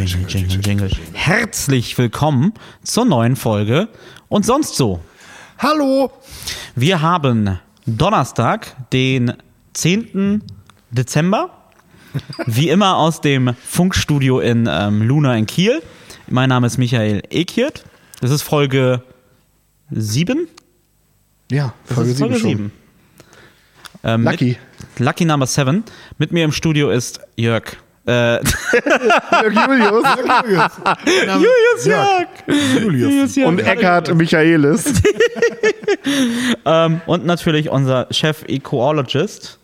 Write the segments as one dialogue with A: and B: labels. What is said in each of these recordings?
A: Jingle, Jingle, Jingle. Herzlich willkommen zur neuen Folge und sonst so.
B: Hallo!
A: Wir haben Donnerstag, den 10. Dezember. Wie immer aus dem Funkstudio in ähm, Luna in Kiel. Mein Name ist Michael Ekiert. Das ist Folge 7.
B: Ja, Folge
A: ist Folge
B: 7 schon.
A: 7. Ähm,
B: Lucky.
A: Lucky Number 7. Mit mir im Studio ist Jörg. Äh,
B: Julius
A: Julius Jörg.
B: Julius.
A: Jörg.
B: und Eckhard Michaelis.
A: Ähm, und natürlich unser Chef Ecologist.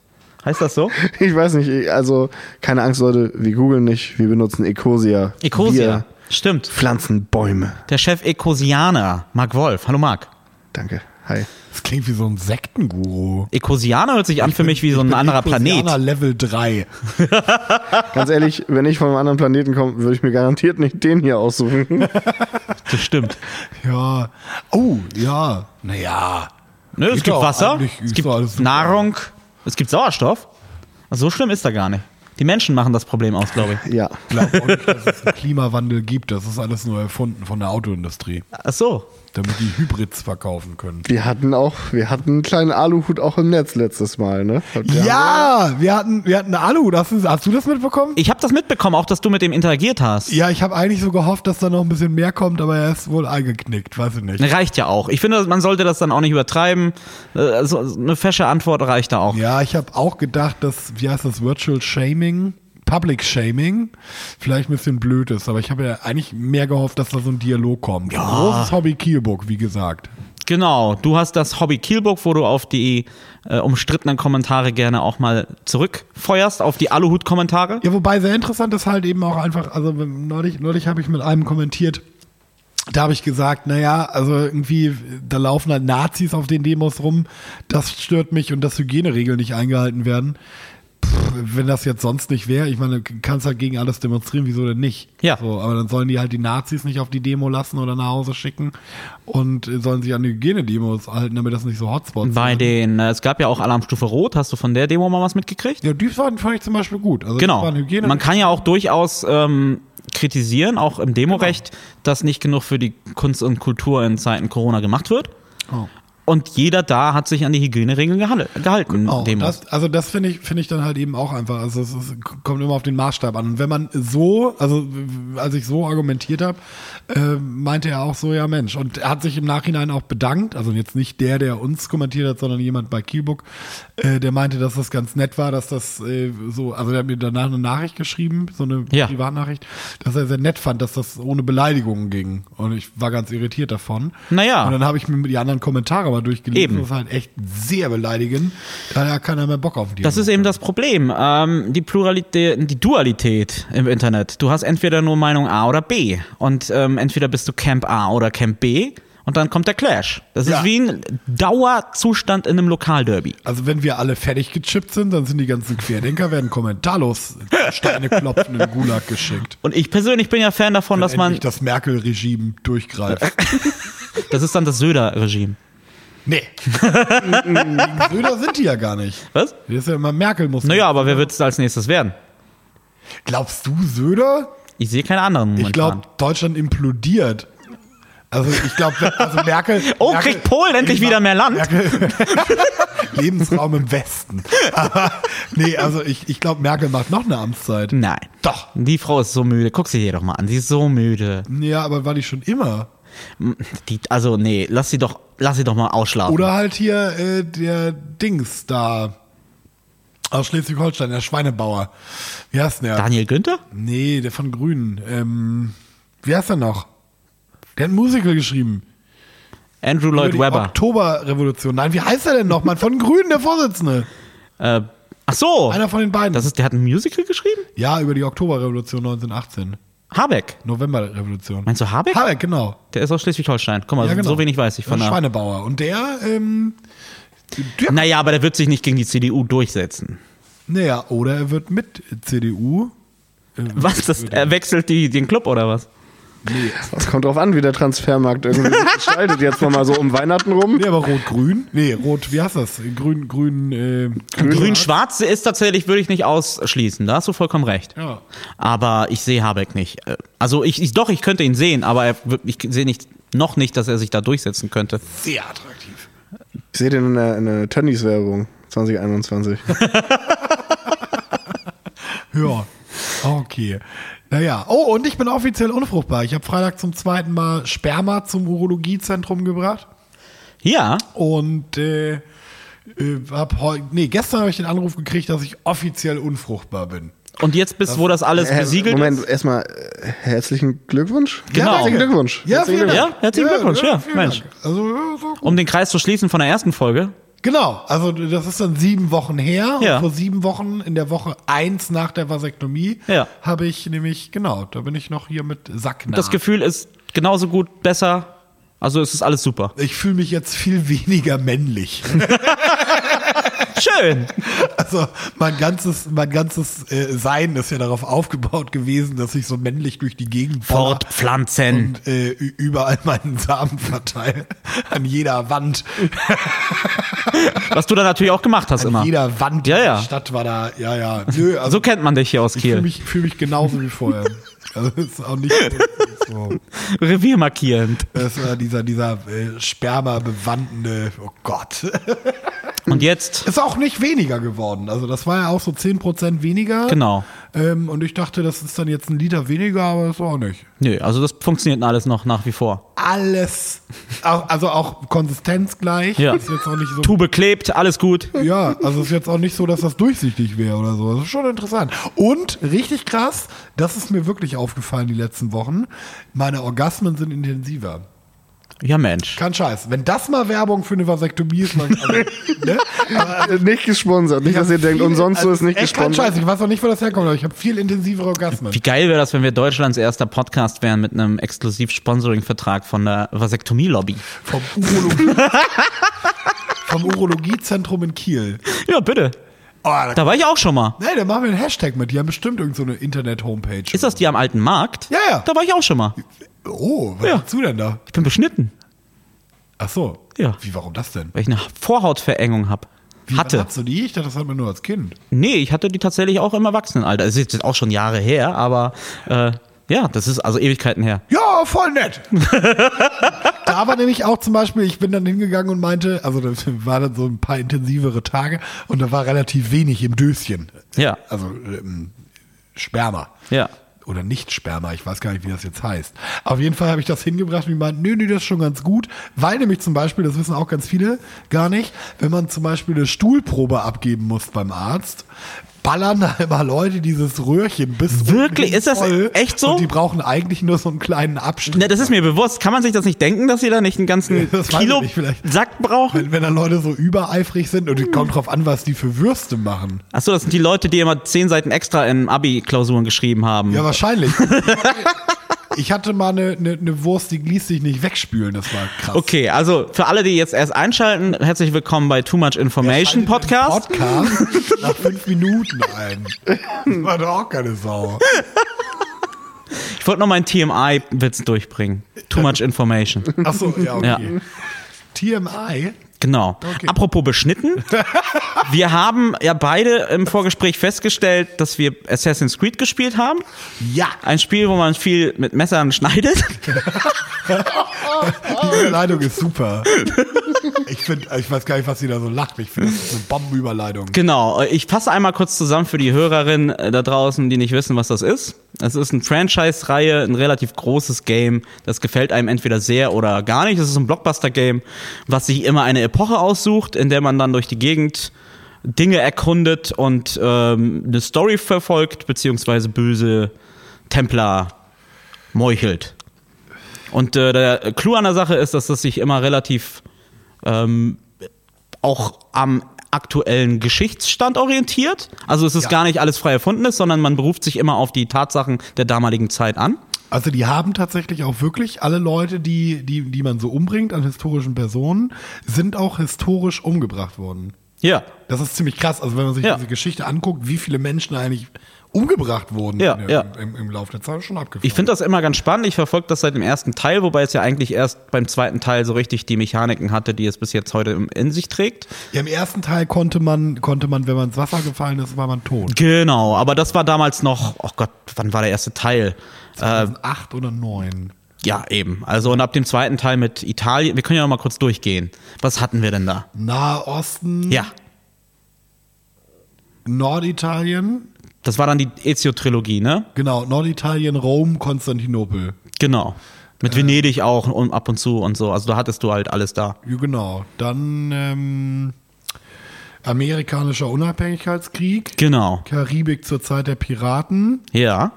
A: Heißt das so?
B: Ich weiß nicht, also keine Angst, Leute, wir googeln nicht, wir benutzen Ecosia.
A: Ecosia.
B: Wir
A: Stimmt.
B: pflanzen Bäume.
A: Der Chef Ecosianer, Marc Wolf. Hallo Marc.
B: Danke. Hi.
C: Das klingt wie so ein Sektenguru.
A: Ecosianer hört sich an für mich wie so ein anderer Planet.
C: Ecosianer Level 3.
B: Ganz ehrlich, wenn ich von einem anderen Planeten komme, würde ich mir garantiert nicht den hier aussuchen.
A: Das stimmt.
C: Ja. Oh, ja. Naja.
A: Nö, es
C: Geht
A: gibt Wasser, es gibt. Nahrung, es gibt Sauerstoff. Also so schlimm ist da gar nicht. Die Menschen machen das Problem aus, glaube ich.
B: Ja.
C: Ich glaube auch nicht, dass es einen Klimawandel gibt. Das ist alles nur erfunden von der Autoindustrie,
A: Ach so.
C: Damit die Hybrids verkaufen können.
B: Wir hatten auch, wir hatten einen kleinen Aluhut auch im Netz letztes Mal, ne?
C: Ja, wir hatten, wir hatten eine Alu. Hast du, hast du das mitbekommen?
A: Ich habe das mitbekommen, auch dass du mit dem interagiert hast.
C: Ja, ich habe eigentlich so gehofft, dass da noch ein bisschen mehr kommt, aber er ist wohl eingeknickt. Weiß ich nicht.
A: Reicht ja auch. Ich finde, man sollte das dann auch nicht übertreiben. Also eine fesche Antwort reicht da auch.
C: Ja, ich habe auch gedacht, dass, wie heißt das, Virtual Shaming, Public Shaming, vielleicht ein bisschen blöd ist, aber ich habe ja eigentlich mehr gehofft, dass da so ein Dialog kommt. Großes Hobby Kielburg, wie gesagt.
A: Genau, du hast das Hobby Kielburg, wo du auf die äh, umstrittenen Kommentare gerne auch mal zurückfeuerst, auf die Aluhut-Kommentare.
C: Ja, wobei sehr interessant ist halt eben auch einfach, also neulich, neulich habe ich mit einem kommentiert, da habe ich gesagt, naja, also irgendwie, da laufen halt Nazis auf den Demos rum, das stört mich und dass Hygieneregeln nicht eingehalten werden. Pff, wenn das jetzt sonst nicht wäre, ich meine, du kannst halt gegen alles demonstrieren, wieso denn nicht?
A: Ja.
C: So, aber dann sollen die halt die Nazis nicht auf die Demo lassen oder nach Hause schicken und sollen sich an die Hygienedemos halten, damit das nicht so Hotspots
A: Bei
C: sind.
A: den, es gab ja auch Alarmstufe Rot. Hast du von der Demo mal was mitgekriegt?
C: Ja, die waren, fand ich zum Beispiel gut. Also
A: Genau. Man kann ja auch durchaus ähm, kritisieren, auch im Demorecht,
C: Genau.
A: dass nicht genug für die Kunst und Kultur in Zeiten Corona gemacht wird.
C: Oh.
A: Und jeder da hat sich an die Hygieneregeln gehalten. Demos.
C: das, also das finde ich, finde ich dann halt eben auch einfach. Also es ist, kommt immer auf den Maßstab an. Und wenn man so, also als ich so argumentiert habe, äh, meinte er auch so, ja Mensch. Und er hat sich im Nachhinein auch bedankt. Also jetzt nicht der, der uns kommentiert hat, sondern jemand bei Kielbook, äh, der meinte, dass das ganz nett war, dass das äh, so, also der hat mir danach eine Nachricht geschrieben, so eine
A: Ja.
C: Privatnachricht, dass er sehr nett fand, dass das ohne Beleidigungen ging. Und ich war ganz irritiert davon.
A: Naja.
C: Und dann habe ich mir die anderen Kommentare mal durchgelesen.
A: Eben.
C: Das ist halt echt sehr beleidigend. Da hat keiner mehr Bock auf die.
A: Das ist eben das Problem. Ähm, die Pluralität, die Dualität im Internet. Du hast entweder nur Meinung A oder B. Und ähm, entweder bist du Camp A oder Camp B. Und dann kommt der Clash. Das
C: Ja.
A: ist wie ein Dauerzustand in einem Lokalderby.
C: Also wenn wir alle fertig gechippt sind, dann sind die ganzen Querdenker, werden kommentarlos Steine klopfen in den Gulag geschickt.
A: Und ich persönlich bin ja Fan davon, dass man.
C: Das Merkel-Regime durchgreift.
A: Das ist dann das Söder-Regime.
C: Nee. Söder sind die ja gar nicht.
A: Was?
C: Das ist ja immer Merkel muss.
A: Naja, aber wer wird es als nächstes werden?
C: Glaubst du Söder?
A: Ich sehe keine anderen momentan.
C: Ich glaube, Deutschland implodiert. Also ich glaube, also Merkel.
A: Oh,
C: Merkel,
A: kriegt Polen endlich wieder mehr Land?
C: Merkel, Lebensraum im Westen. Aber nee, also ich, ich glaube, Merkel macht noch eine Amtszeit.
A: Nein.
C: Doch.
A: Die Frau ist so müde. Guck sie dir doch mal an. Sie ist so müde.
C: Ja, aber war die schon immer?
A: Die, also, nee, lass sie doch, lass sie doch mal ausschlafen.
C: Oder halt hier äh, der Dings da aus Schleswig-Holstein, der Schweinebauer. Wie heißt denn der?
A: Daniel Günther?
C: Nee, der von Grünen. Ähm, wie heißt der noch? Der hat ein Musical geschrieben.
A: Andrew
C: Über
A: Lloyd
C: die
A: Webber.
C: Oktoberrevolution. Nein, wie heißt er denn noch, Mann? Von Grünen, der Vorsitzende.
A: Äh, ach so.
C: Einer von den beiden.
A: Das ist, der hat ein Musical geschrieben?
C: ja, über die Oktoberrevolution 1918.
A: Habeck.
C: Novemberrevolution.
A: Meinst du Habeck?
C: Habeck, genau.
A: Der ist aus Schleswig-Holstein. Guck mal,
C: Ja, genau.
A: so wenig weiß ich von
C: der. Schweinebauer. Und der, ähm, der
A: Naja, aber der wird sich nicht gegen die CDU durchsetzen.
C: naja, oder er wird mit CDU. äh,
A: Was? Das, er wechselt die, den Club oder was?
C: Nee.
B: Das kommt drauf an, wie der Transfermarkt irgendwie gestaltet. Jetzt mal so um Weihnachten rum.
C: Nee, aber rot-grün? Nee, rot, wie heißt das? Grün, grün, äh,
A: Grün-Schwarz ist tatsächlich, würde ich nicht ausschließen. Da hast du vollkommen recht.
C: Ja.
A: Aber ich sehe Habeck nicht. Äh, Also ich, ich doch, ich könnte ihn sehen, aber er, ich sehe nicht, noch nicht, dass er sich da durchsetzen könnte.
C: Sehr attraktiv.
B: Ich sehe den in der, in der Tönnies-Werbung 2021.
C: Ja, okay. Naja, oh, und ich bin offiziell unfruchtbar. Ich habe Freitag zum zweiten Mal Sperma zum Urologiezentrum gebracht.
A: Ja,
C: Und äh, äh, hab heu nee, gestern habe ich den Anruf gekriegt, dass ich offiziell unfruchtbar bin.
A: und jetzt bis, wo das alles
B: Äh,
A: besiegelt
B: Moment,
A: ist.
B: erstmal äh, herzlichen Glückwunsch.
A: Genau.
B: Herzlichen Glückwunsch.
C: Ja,
B: Herzlichen
C: vielen
B: Glückwunsch.
C: Dank.
A: Ja, herzlichen Glückwunsch, ja,
C: vielen
A: Mensch.
C: Also, ja, so.
A: Um den Kreis zu schließen von der ersten Folge.
C: Genau, also das ist dann sieben Wochen her.
A: Ja.
C: Und vor sieben Wochen, in der Woche eins nach der Vasektomie,
A: Ja.
C: habe ich nämlich, genau, da bin ich noch hier mit Sacknah.
A: Das Gefühl ist genauso gut, besser. Also es ist alles super.
C: ich fühle mich jetzt viel weniger männlich.
A: Schön.
C: Also mein ganzes, mein ganzes äh, Sein ist ja darauf aufgebaut gewesen, dass ich so männlich durch die Gegend
A: Fortpflanzen.
C: und äh, überall meinen Samen verteile. An jeder Wand.
A: Was du da natürlich auch gemacht hast
C: An
A: immer.
C: jeder Wand
A: Ja, ja.
C: der Stadt war da, ja, ja. Nö, also
A: So kennt man dich hier aus
C: ich fühle
A: Kiel.
C: mich, fühl mich genauso wie vorher. Also das ist auch nicht so.
A: Revier markierend.
C: Das war dieser, dieser äh, Sperma bewandende, oh Gott.
A: Und jetzt,
C: Ist auch nicht weniger geworden. Also das war ja auch so 10% weniger.
A: genau.
C: Ähm, und ich dachte, das ist dann jetzt ein Liter weniger, aber ist auch nicht.
A: Nö, also das funktioniert alles noch nach wie vor.
C: Alles, auch, also auch Konsistenz gleich.
A: Ja.
C: Ist jetzt auch nicht so.
A: Tube klebt, alles gut.
C: Ja, also ist jetzt auch nicht so, dass das durchsichtig wäre oder so. Das ist schon interessant. Und richtig krass, das ist mir wirklich aufgefallen die letzten Wochen. Meine Orgasmen sind intensiver.
A: Ja, Mensch.
C: Kein Scheiß. Wenn das mal Werbung für eine Vasektomie ist, man, also, ne? Aber
B: Äh, Nicht gesponsert. Nicht, dass ihr denkt,
C: viel-
B: umsonst so
C: also
B: ist nicht
C: echt kein
B: gesponsert.
C: Scheiß. Ich weiß auch nicht, wo das herkommt, aber ich habe viel intensivere Orgasmen.
A: Wie geil wäre das, wenn wir Deutschlands erster Podcast wären mit einem exklusiv Sponsoring-Vertrag von der Vasektomie-Lobby?
C: Vom, Urologie, vom Urologiezentrum in Kiel.
A: Ja, bitte.
C: Oh, da,
A: Da war ich auch schon mal.
C: nee, da machen wir einen Hashtag mit. Die haben bestimmt irgendeine so eine Internet-Homepage.
A: Ist das die am alten Markt?
C: Ja, ja.
A: Da war ich auch schon mal.
C: Oh, was
A: Ja.
C: machst du denn da?
A: Ich bin beschnitten,
C: Ach so.
A: Ja.
C: Wie, warum das denn?
A: weil ich eine Vorhautverengung habe.
C: Wie,
A: Hatte.
C: Hast du die? Ich dachte, das hat man nur als Kind.
A: Nee, ich hatte die tatsächlich auch im Erwachsenenalter. Es ist jetzt auch schon Jahre her, aber äh, ja, das ist also Ewigkeiten her.
C: Ja, voll nett. da war nämlich auch zum Beispiel, ich bin dann hingegangen und meinte, also das war dann so ein paar intensivere Tage und da war relativ wenig im Döschen.
A: Ja.
C: Also ähm, Sperma.
A: Ja.
C: Oder nicht Sperma, ich weiß gar nicht, wie das jetzt heißt. Auf jeden Fall habe ich das hingebracht und die meinten, nö, nö, das ist schon ganz gut. Weil nämlich zum Beispiel, das wissen auch ganz viele gar nicht, wenn man zum Beispiel eine Stuhlprobe abgeben muss beim Arzt, ballern da immer Leute dieses Röhrchen bis
A: Wirklich? Ist das echt so?
C: Und die brauchen eigentlich nur so einen kleinen Abstrich.
A: Ne, das ist mir bewusst. Kann man sich das nicht denken, dass sie da nicht einen ganzen
C: Das
A: Kilo
C: ich nicht, vielleicht.
A: Sack brauchen?
C: Wenn, wenn da Leute so übereifrig sind und es kommt drauf an, was die für Würste machen.
A: Achso, das sind die Leute, die immer zehn Seiten extra in Abi-Klausuren geschrieben haben.
C: Ja, wahrscheinlich. ich hatte mal eine, eine, eine Wurst, die ließ sich nicht wegspülen, das war krass.
A: Okay, also für alle, die jetzt erst einschalten, herzlich willkommen bei Too Much Information
C: den
A: Podcast.
C: Podcast nach fünf Minuten ein. Das war doch auch keine Sau.
A: Ich wollte noch meinen TMI-Witz durchbringen. Too Much Information.
C: Achso, ja, okay.
A: Ja.
C: TMI?
A: Genau.
C: Okay.
A: Apropos beschnitten. Wir haben ja beide im Vorgespräch festgestellt, dass wir Assassin's Creed gespielt haben.
C: Ja.
A: Ein Spiel, wo man viel mit Messern schneidet.
C: Die Überleitung ist super. Ich finde, ich weiß gar nicht, was sie da so lacht. Ich finde, das ist eine Bombenüberleitung.
A: Genau. Ich fasse einmal kurz zusammen für die Hörerinnen äh, da draußen, die nicht wissen, was das ist. Es ist eine Franchise-Reihe, ein relativ großes Game. Das gefällt einem entweder sehr oder gar nicht. Es ist ein Blockbuster-Game, was sich immer eine Epoche aussucht, in der man dann durch die Gegend Dinge erkundet und ähm, eine Story verfolgt, beziehungsweise böse Templer meuchelt. Und äh, der Clou an der Sache ist, dass das sich immer relativ ähm, auch am aktuellen Geschichtsstand orientiert. Also es ist
C: Ja.
A: gar nicht alles frei erfundenes, sondern man beruft sich immer auf die Tatsachen der damaligen Zeit an.
C: Also die haben tatsächlich auch wirklich alle Leute, die, die, die man so umbringt an historischen Personen, sind auch historisch umgebracht worden.
A: Ja.
C: Das ist ziemlich krass. Also wenn man sich
A: Ja.
C: diese Geschichte anguckt, wie viele Menschen eigentlich umgebracht wurden
A: Ja,
C: der,
A: ja.
C: Im, im Laufe der Zeit schon abgefahren.
A: Ich finde das immer ganz spannend. Ich verfolge das seit dem ersten Teil, wobei es ja eigentlich erst beim zweiten Teil so richtig die Mechaniken hatte, die es bis jetzt heute in sich trägt.
C: ja, Im ersten Teil konnte man, konnte man, wenn man ins Wasser gefallen ist, war man tot.
A: Genau, aber das war damals noch, oh Gott, wann war der erste Teil? Äh,
C: Acht oder neun.
A: ja, eben. Also und ab dem zweiten Teil mit Italien, wir können ja noch mal kurz durchgehen. Was hatten wir denn da?
C: Nahe Osten,
A: Ja,
C: Norditalien,
A: das war dann die Ezio-Trilogie, ne?
C: genau, Norditalien, Rom, Konstantinopel.
A: Genau. Mit Venedig auch und ab und zu und so. Also da hattest du halt alles da.
C: Genau. Dann ähm, amerikanischer Unabhängigkeitskrieg,
A: Genau.
C: Karibik zur Zeit der Piraten.
A: Ja.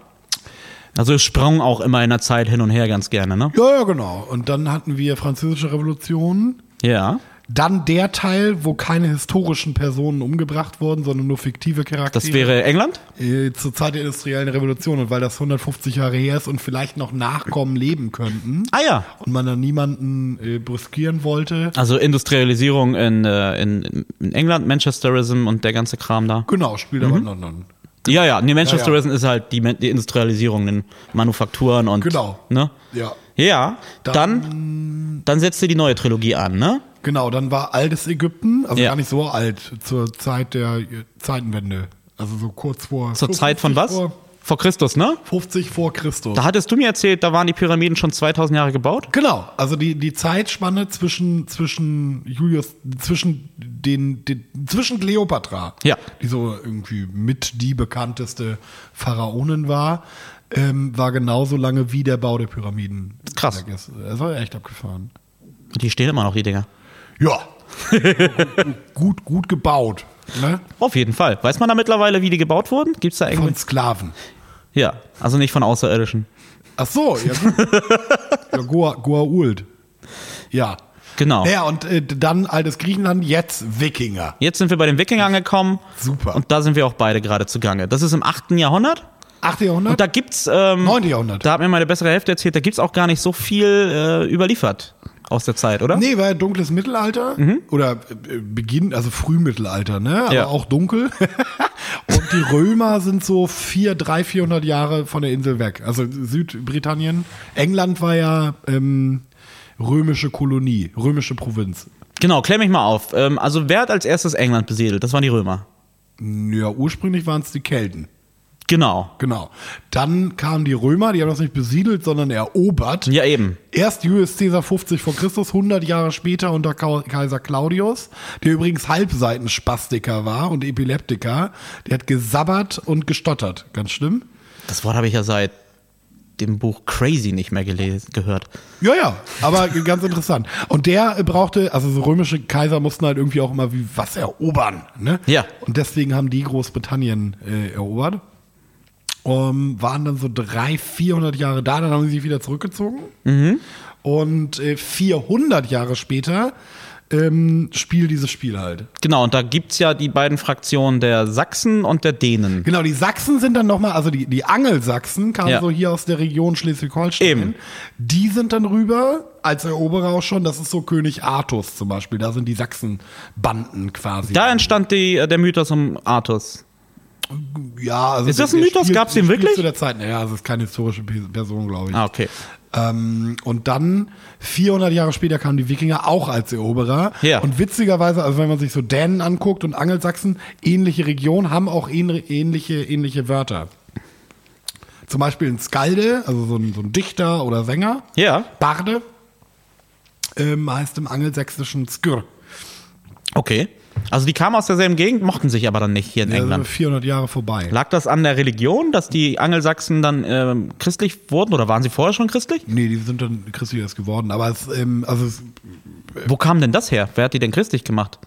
A: Also es sprang auch immer in der Zeit hin und her ganz gerne, ne?
C: Ja, ja, genau. Und dann hatten wir französische Revolution.
A: Ja.
C: Dann der Teil, wo keine historischen Personen umgebracht wurden, sondern nur fiktive Charaktere.
A: Das wäre England?
C: äh, zur Zeit der industriellen Revolution und weil das 150 Jahre her ist und vielleicht noch Nachkommen leben könnten
A: Ah ja.
C: und man dann niemanden äh, brüskieren wollte.
A: Also Industrialisierung in, äh, in, in England, Manchesterism und der ganze Kram da.
C: Genau, spielt aber in London.
A: Ja, ja, nee, Manchesterism
C: Ja,
A: ist halt die, die Industrialisierung in Manufakturen und.
C: Genau.
A: Ne?
C: Ja.
A: Ja, dann, dann setzte die neue Trilogie an, ne?
C: Genau, dann war altes Ägypten, also
A: Ja.
C: gar nicht so alt, zur Zeit der Zeitenwende. Also so kurz vor.
A: Zur Zeit von was?
C: Vor,
A: Vor Christus, ne?
C: 50 vor Christus.
A: Da hattest du mir erzählt, da waren die Pyramiden schon 2000 Jahre gebaut?
C: Genau, also die, die Zeitspanne zwischen, zwischen Julius, zwischen den, den, zwischen Kleopatra,
A: Ja.
C: die so irgendwie mit die bekannteste Pharaonin war, ähm, war genauso lange wie der Bau der Pyramiden.
A: Krass.
C: Das war echt abgefahren.
A: Die stehen immer noch, die Dinger.
C: Ja. gut, gut gebaut. Ne?
A: Auf jeden Fall. Weiß man da mittlerweile, wie die gebaut wurden? Gibt's da irgendwie?
C: Von Sklaven.
A: Ja, also nicht von Außerirdischen.
C: Ach so, ja ja, Goa, Goa Ult. Ja.
A: Genau.
C: Ja, und äh, dann altes Griechenland, jetzt Wikinger.
A: Jetzt sind wir bei den Wikingern angekommen.
C: Super.
A: Und da sind wir auch beide gerade zugange. Das ist im 8. Jahrhundert.
C: 8. Jahrhundert?
A: Und da gibt's, ähm,
C: 9. Jahrhundert.
A: da hat mir meine bessere Hälfte erzählt, da gibt's auch gar nicht so viel äh, überliefert aus der Zeit, oder?
C: Nee, war ja dunkles Mittelalter oder äh, Beginn, also Frühmittelalter, ne? Aber
A: Ja.
C: auch dunkel. Und die Römer sind so vier, drei, vierhundert Jahre von der Insel weg. Also Südbritannien. England war ja ähm, römische Kolonie, römische Provinz.
A: Genau, klär mich mal auf. Ähm, also wer hat als erstes England besiedelt? Das waren die Römer.
C: Ja, ursprünglich waren es die Kelten.
A: Genau.
C: Genau. Dann kamen die Römer, die haben das nicht besiedelt, sondern erobert.
A: Ja, eben.
C: Erst Julius Caesar 50 vor Christus, 100 Jahre später unter Kaiser Claudius, der übrigens Halbseitenspastiker war und Epileptiker. Der hat gesabbert und gestottert. Ganz schlimm.
A: Das Wort habe ich ja seit dem Buch Crazy nicht mehr gelesen, gehört.
C: Ja, ja, aber ganz interessant. Und der brauchte, also so römische Kaiser mussten halt irgendwie auch immer wie was erobern. Ne?
A: Ja.
C: Und deswegen haben die Großbritannien äh, erobert. Um, waren dann so drei, 400 Jahre da, dann haben sie sich wieder zurückgezogen. Und äh, 400 Jahre später ähm, spielt dieses Spiel halt.
A: Genau, und da gibt's ja die beiden Fraktionen der Sachsen und der Dänen.
C: Genau, die Sachsen sind dann nochmal, also die, die Angelsachsen kamen
A: Ja.
C: so hier aus der Region Schleswig-Holstein.
A: Eben.
C: Die sind dann rüber, als Eroberer auch schon, das ist so König Artus zum Beispiel, da sind die Sachsenbanden quasi.
A: Da entstand die, äh, der Mythos um Artus.
C: Ja, also
A: Ist das ein Mythos? Gab's
C: der
A: den wirklich?
C: Zu der Zeit, naja, es ist keine historische Pe- Person, glaube ich.
A: Ah, okay.
C: Ähm, und dann 400 Jahre später kamen die Wikinger auch als Eroberer.
A: Ja.
C: Und witzigerweise, also wenn man sich so Dänen anguckt und Angelsachsen, ähnliche Regionen, haben auch ähn- ähnliche, ähnliche Wörter. Zum Beispiel ein Skalde, also so ein, so ein Dichter oder Sänger.
A: Ja.
C: Barde ähm, heißt im Angelsächsischen Skr.
A: Okay. Also die kamen aus derselben Gegend, mochten sich aber dann nicht hier in
C: Also
A: England.
C: 400 Jahre vorbei.
A: Lag das an der Religion, dass die Angelsachsen dann ähm, christlich wurden oder waren sie vorher schon christlich?
C: Nee, die sind dann christlich erst geworden. Aber es, ähm, also es,
A: Wo kam denn das her? Wer hat die denn christlich gemacht?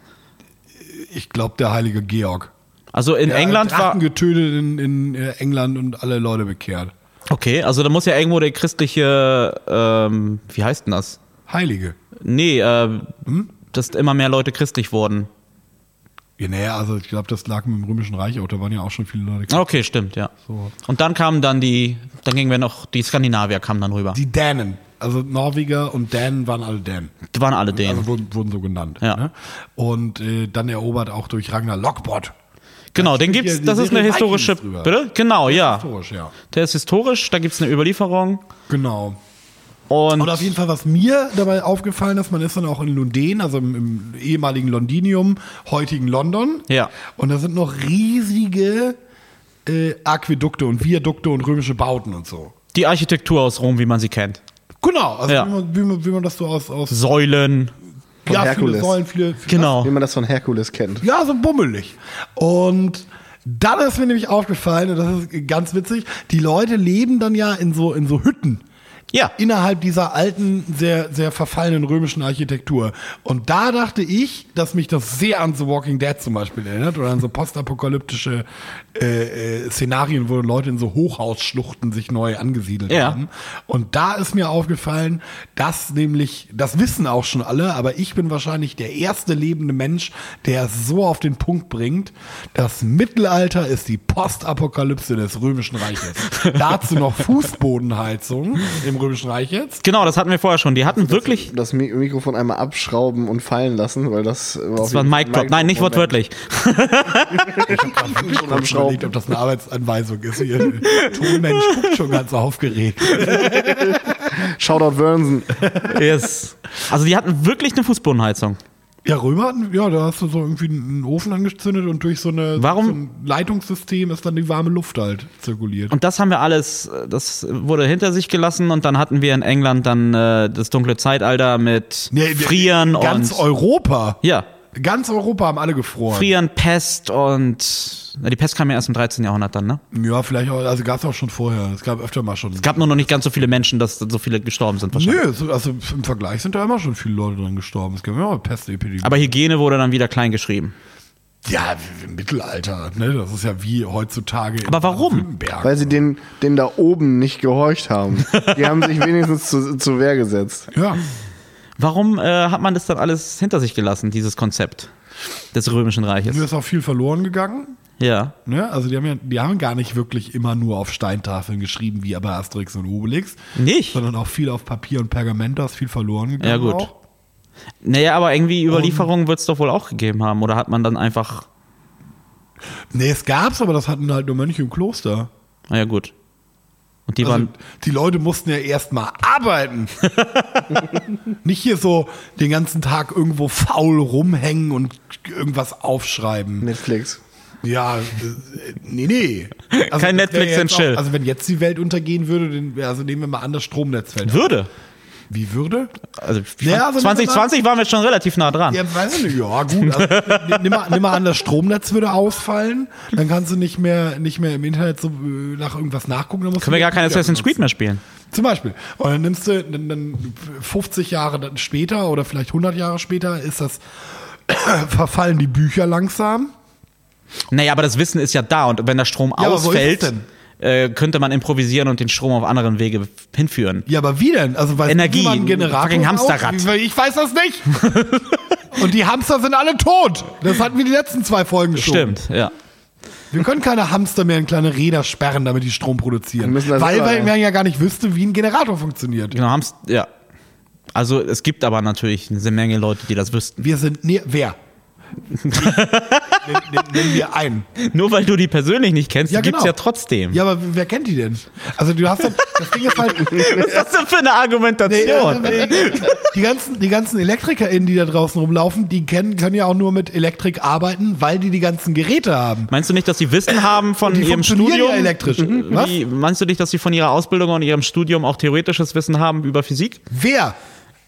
C: ich glaube, der heilige Georg.
A: Also in
C: Der
A: England war.
C: Getötet in, in äh, England und alle Leute bekehrt.
A: Okay, also da muss ja irgendwo der christliche, ähm, wie heißt denn das?
C: Heilige.
A: Nee, äh,
C: Hm?
A: dass immer mehr Leute christlich wurden.
C: Ja, naja, also ich glaube, das lag dem Römischen Reich auch. Da waren ja auch schon viele Leute.
A: Okay, stimmt, ja.
C: So.
A: Und dann kamen dann die, dann gingen wir noch, die Skandinavier kamen dann rüber.
C: Die Dänen. Also Norweger und Dänen waren alle Dänen.
A: Die waren alle denen.
C: Also wurden, wurden so genannt.
A: Ja.
C: Ne? Und äh, dann erobert auch durch Ragnar Lockbot.
A: Genau, den gibt's, das ist eine historische, bitte? Genau, ja.
C: Historisch, ja.
A: Der ist historisch, da gibt's eine Überlieferung.
C: Genau.
A: Und,
C: Und auf jeden Fall, was mir dabei aufgefallen ist, man ist dann auch in Lunden, also im, im ehemaligen Londinium, heutigen London.
A: Ja.
C: Und da sind noch riesige äh, Aquädukte und Viadukte und römische Bauten und so.
A: die Architektur aus Rom, wie man sie kennt.
C: Genau, also
A: Ja.
C: wie, man, wie, man, wie man das so aus, aus
A: Säulen.
B: Von
C: ja, viele
B: Herkules.
C: Säulen, viele, viele
A: Genau.
B: Wie man das von Herkules kennt.
C: Ja, so bummelig. Und dann ist mir nämlich aufgefallen, und das ist ganz witzig, die Leute leben dann ja in so, in so Hütten.
A: Ja.
C: Innerhalb dieser alten, sehr, sehr verfallenen römischen Architektur. Und da dachte ich, dass mich das sehr an The Walking Dead zum Beispiel erinnert oder an so postapokalyptische äh, äh, Szenarien, wo Leute in so Hochhausschluchten sich neu angesiedelt
A: Ja.
C: haben. Und da ist mir aufgefallen, dass nämlich, das wissen auch schon alle, aber ich bin wahrscheinlich der erste lebende Mensch, der es so auf den Punkt bringt, das Mittelalter ist die Postapokalypse des Römischen Reiches. Dazu noch Fußbodenheizung im Römischen Reich jetzt.
A: Genau, das hatten wir vorher schon. Die hatten wirklich,
B: Das Mi- Mikrofon einmal abschrauben und fallen lassen, weil das war
A: das war ein Mic Drop. Nein, nicht wortwörtlich.
B: Schon am
C: Ich
B: Schrauben.
C: überlegt, ob das eine Arbeitsanweisung ist. Hier, Tonmensch guckt schon ganz aufgeregt.
B: Shoutout Wernsen.
A: Yes. Also die hatten wirklich eine Fußbodenheizung.
C: Ja, Römer, hatten- ja, da hast du so irgendwie einen Ofen angezündet und durch so, eine,
A: Warum-
C: so ein Leitungssystem ist dann die warme Luft halt zirkuliert.
A: Und das haben wir alles, das wurde hinter sich gelassen und dann hatten wir in England dann äh, das dunkle Zeitalter mit
C: Nee,
A: Frieren
C: Ganz
A: und
C: Europa.
A: ja,
C: Ganz Europa haben alle gefroren.
A: Frieren, Pest und na, die Pest kam ja erst im 13. Jahrhundert dann, ne?
C: Ja, vielleicht auch, also gab es auch schon vorher. Es gab öfter mal schon.
A: Es gab nur noch nicht ganz so viele Menschen, dass so viele gestorben sind wahrscheinlich.
C: Nö, so- also im Vergleich sind da immer schon viele Leute dran gestorben. Es gab ja auch Pestepidemie.
A: Aber Hygiene wurde dann wieder klein geschrieben.
C: Ja, im Mittelalter, ne? Das ist ja wie heutzutage. in
A: Aber warum?
B: Weil sie den, den da oben nicht gehorcht haben. Die haben sich wenigstens zu, zur Wehr gesetzt.
C: Ja.
A: Warum äh, hat man das dann alles hinter sich gelassen, dieses Konzept des Römischen
C: Mir
A: Reiches?
C: ist auch viel verloren gegangen.
A: Ja.
C: Ne? Also die haben ja, die haben gar nicht wirklich immer nur auf Steintafeln geschrieben, wie bei Asterix und Obelix,
A: Nicht?
C: sondern auch viel auf Papier und Pergament, da ist viel verloren gegangen.
A: Ja, gut.
C: Auch.
A: Naja, aber irgendwie Überlieferungen wird es doch wohl auch gegeben haben. Oder hat man dann einfach.
C: Nee, es gab's, aber das hatten halt nur Mönche im Kloster.
A: Naja, gut. Und die
C: Also,
A: waren.
C: die Leute mussten ja erstmal arbeiten. Nicht hier so den ganzen Tag irgendwo faul rumhängen und irgendwas aufschreiben.
B: Netflix.
C: Ja, äh, nee, nee.
A: Kein
C: das wär
A: Netflix and chill.
C: Also wenn jetzt die Welt untergehen würde, dann, also nehmen wir mal an, das Stromnetz fällt.
A: Würde.
C: Wie würde?
A: Also,
C: Ja, also
A: 2020 waren wir schon relativ nah dran.
C: Ja, weiß ich nicht. Ja, gut. Also, nimm, mal, nimm mal an, das Stromnetz würde ausfallen. Dann kannst du nicht mehr, nicht mehr im Internet so äh, nach irgendwas nachgucken. Dann
A: Können wir gar kein
C: Bücher
A: Assassin's Creed mehr spielen.
C: Zum Beispiel. Und dann nimmst du, dann, dann 50 Jahre später oder vielleicht 100 Jahre später ist das, verfallen die Bücher langsam.
A: Naja, aber das Wissen ist ja da und wenn der Strom
C: Ja,
A: ausfällt? Äh, könnte man improvisieren und den Strom auf anderen Wege hinführen.
C: Ja, aber wie denn? Also, weil
A: Energie,
C: man einen Generator
A: fucking Hamsterrad.
C: braucht? Ich weiß das nicht. Und die Hamster sind alle tot. Das hatten wir die letzten zwei Folgen schon.
A: Stimmt, ja.
C: Wir können keine Hamster mehr in kleine Räder sperren, damit die Strom produzieren. Weil weil man ja gar nicht wüsste, wie ein Generator funktioniert.
A: Genau, haben's, ja. Also es gibt aber natürlich eine Menge Leute, die das wüssten.
C: Wir sind, nee, wer? Nenn, nenn, nenn mir einen.
A: Nur weil du die persönlich nicht kennst,
C: Ja,
A: die gibt's
C: genau.
A: ja trotzdem.
C: Ja, aber wer kennt die denn? Also du hast dann, das Ding ist halt,
A: Was ist das denn für eine Argumentation?
C: Nee, äh, die ganzen, die ganzen ElektrikerInnen, die da draußen rumlaufen, die kennen, können ja auch nur mit Elektrik arbeiten, weil die die ganzen Geräte haben.
A: Meinst du nicht, dass sie Wissen haben von ihrem Studium?
C: ja elektrisch. Was?
A: Wie, meinst du nicht, dass sie von ihrer Ausbildung und ihrem Studium auch theoretisches Wissen haben über Physik?
C: Wer?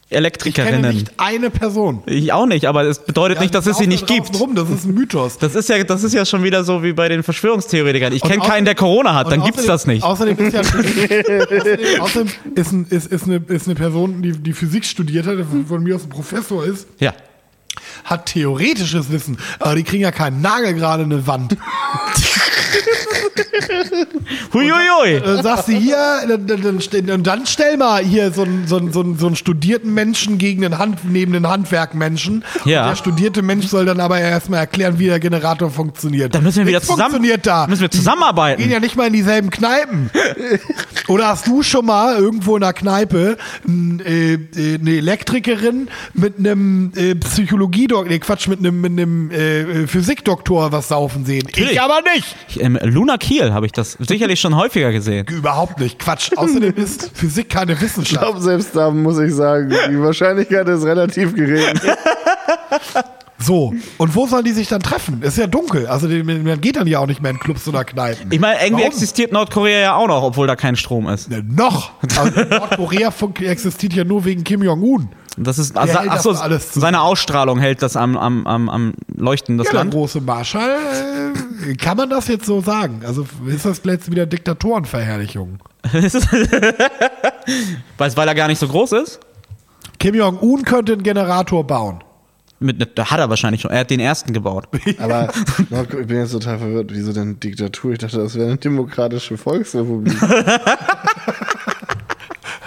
C: Ich kenne
A: Elektrikerinnen.
C: nicht eine Person.
A: Ich auch nicht, aber es bedeutet nicht, dass es sie nicht gibt.
C: Rum, das ist ein Mythos.
A: Das ist ja, das ist ja schon wieder so wie bei den Verschwörungstheoretikern. Ich kenne keinen, der Corona hat, dann gibt's
C: außerdem-
A: das nicht.
C: Außerdem ist ja außerdem, außerdem ist, ein, ist, ist, eine, ist eine Person, die, die Physik studiert hat, von, von mir aus ein Professor ist,
A: Ja.
C: hat theoretisches Wissen, aber die kriegen ja keinen Nagel gerade in eine Wand.
A: Huiuiui.
C: Dann sagst du hier, dann, dann, dann, stell- und dann stell mal hier so einen, so, einen, so, einen, so einen studierten Menschen gegen einen Hand, neben einen Handwerkmenschen.
A: Ja.
C: Und der studierte Mensch soll dann aber erstmal erklären, wie der Generator funktioniert.
A: Dann müssen wir wieder
C: Nichts
A: zusammen.
C: funktioniert da.
A: Müssen wir
C: Gehen
A: zusammenarbeiten.
C: ja nicht mal in dieselben Kneipen. Oder hast du schon mal irgendwo in einer Kneipe äh, äh, eine Elektrikerin mit einem äh, Psychologiedoktor, nee, Quatsch, mit einem, mit einem äh, äh, Physikdoktor was saufen sehen?
A: Natürlich.
C: Ich aber nicht.
A: Im Luna Kiel habe ich das sicherlich schon häufiger gesehen.
C: Überhaupt nicht. Quatsch. Außerdem ist Physik keine
B: Ich
C: Wissenschaft.
B: glaube, selbst da muss ich sagen, die Wahrscheinlichkeit ist relativ gering.
C: So, und wo sollen die sich dann treffen? Ist ja dunkel. Also die- man geht dann ja auch nicht mehr in Clubs oder Kneipen.
A: Ich meine, irgendwie
C: Warum?
A: existiert Nordkorea ja auch noch, obwohl da kein Strom ist.
C: Ne, noch. Also Nordkorea existiert ja nur wegen Kim Jong-un.
A: Das ist, also,
C: hält
A: ach so,
C: das alles zusammen.
A: seine Ausstrahlung hält das am, am, am, am Leuchten, das
C: Ja, der
A: Land.
C: große Marschall. Äh, kann man das jetzt so sagen? Also ist das letzte wieder Diktatorenverherrlichung?
A: Weiß, weil er gar nicht so groß ist?
C: Kim Jong-un könnte einen Generator bauen.
A: Mit, ne, da hat er wahrscheinlich schon. Er hat den ersten gebaut.
B: Aber ich bin jetzt total verwirrt. Wieso denn Diktatur? Ich dachte, das wäre eine demokratische Volksrepublik.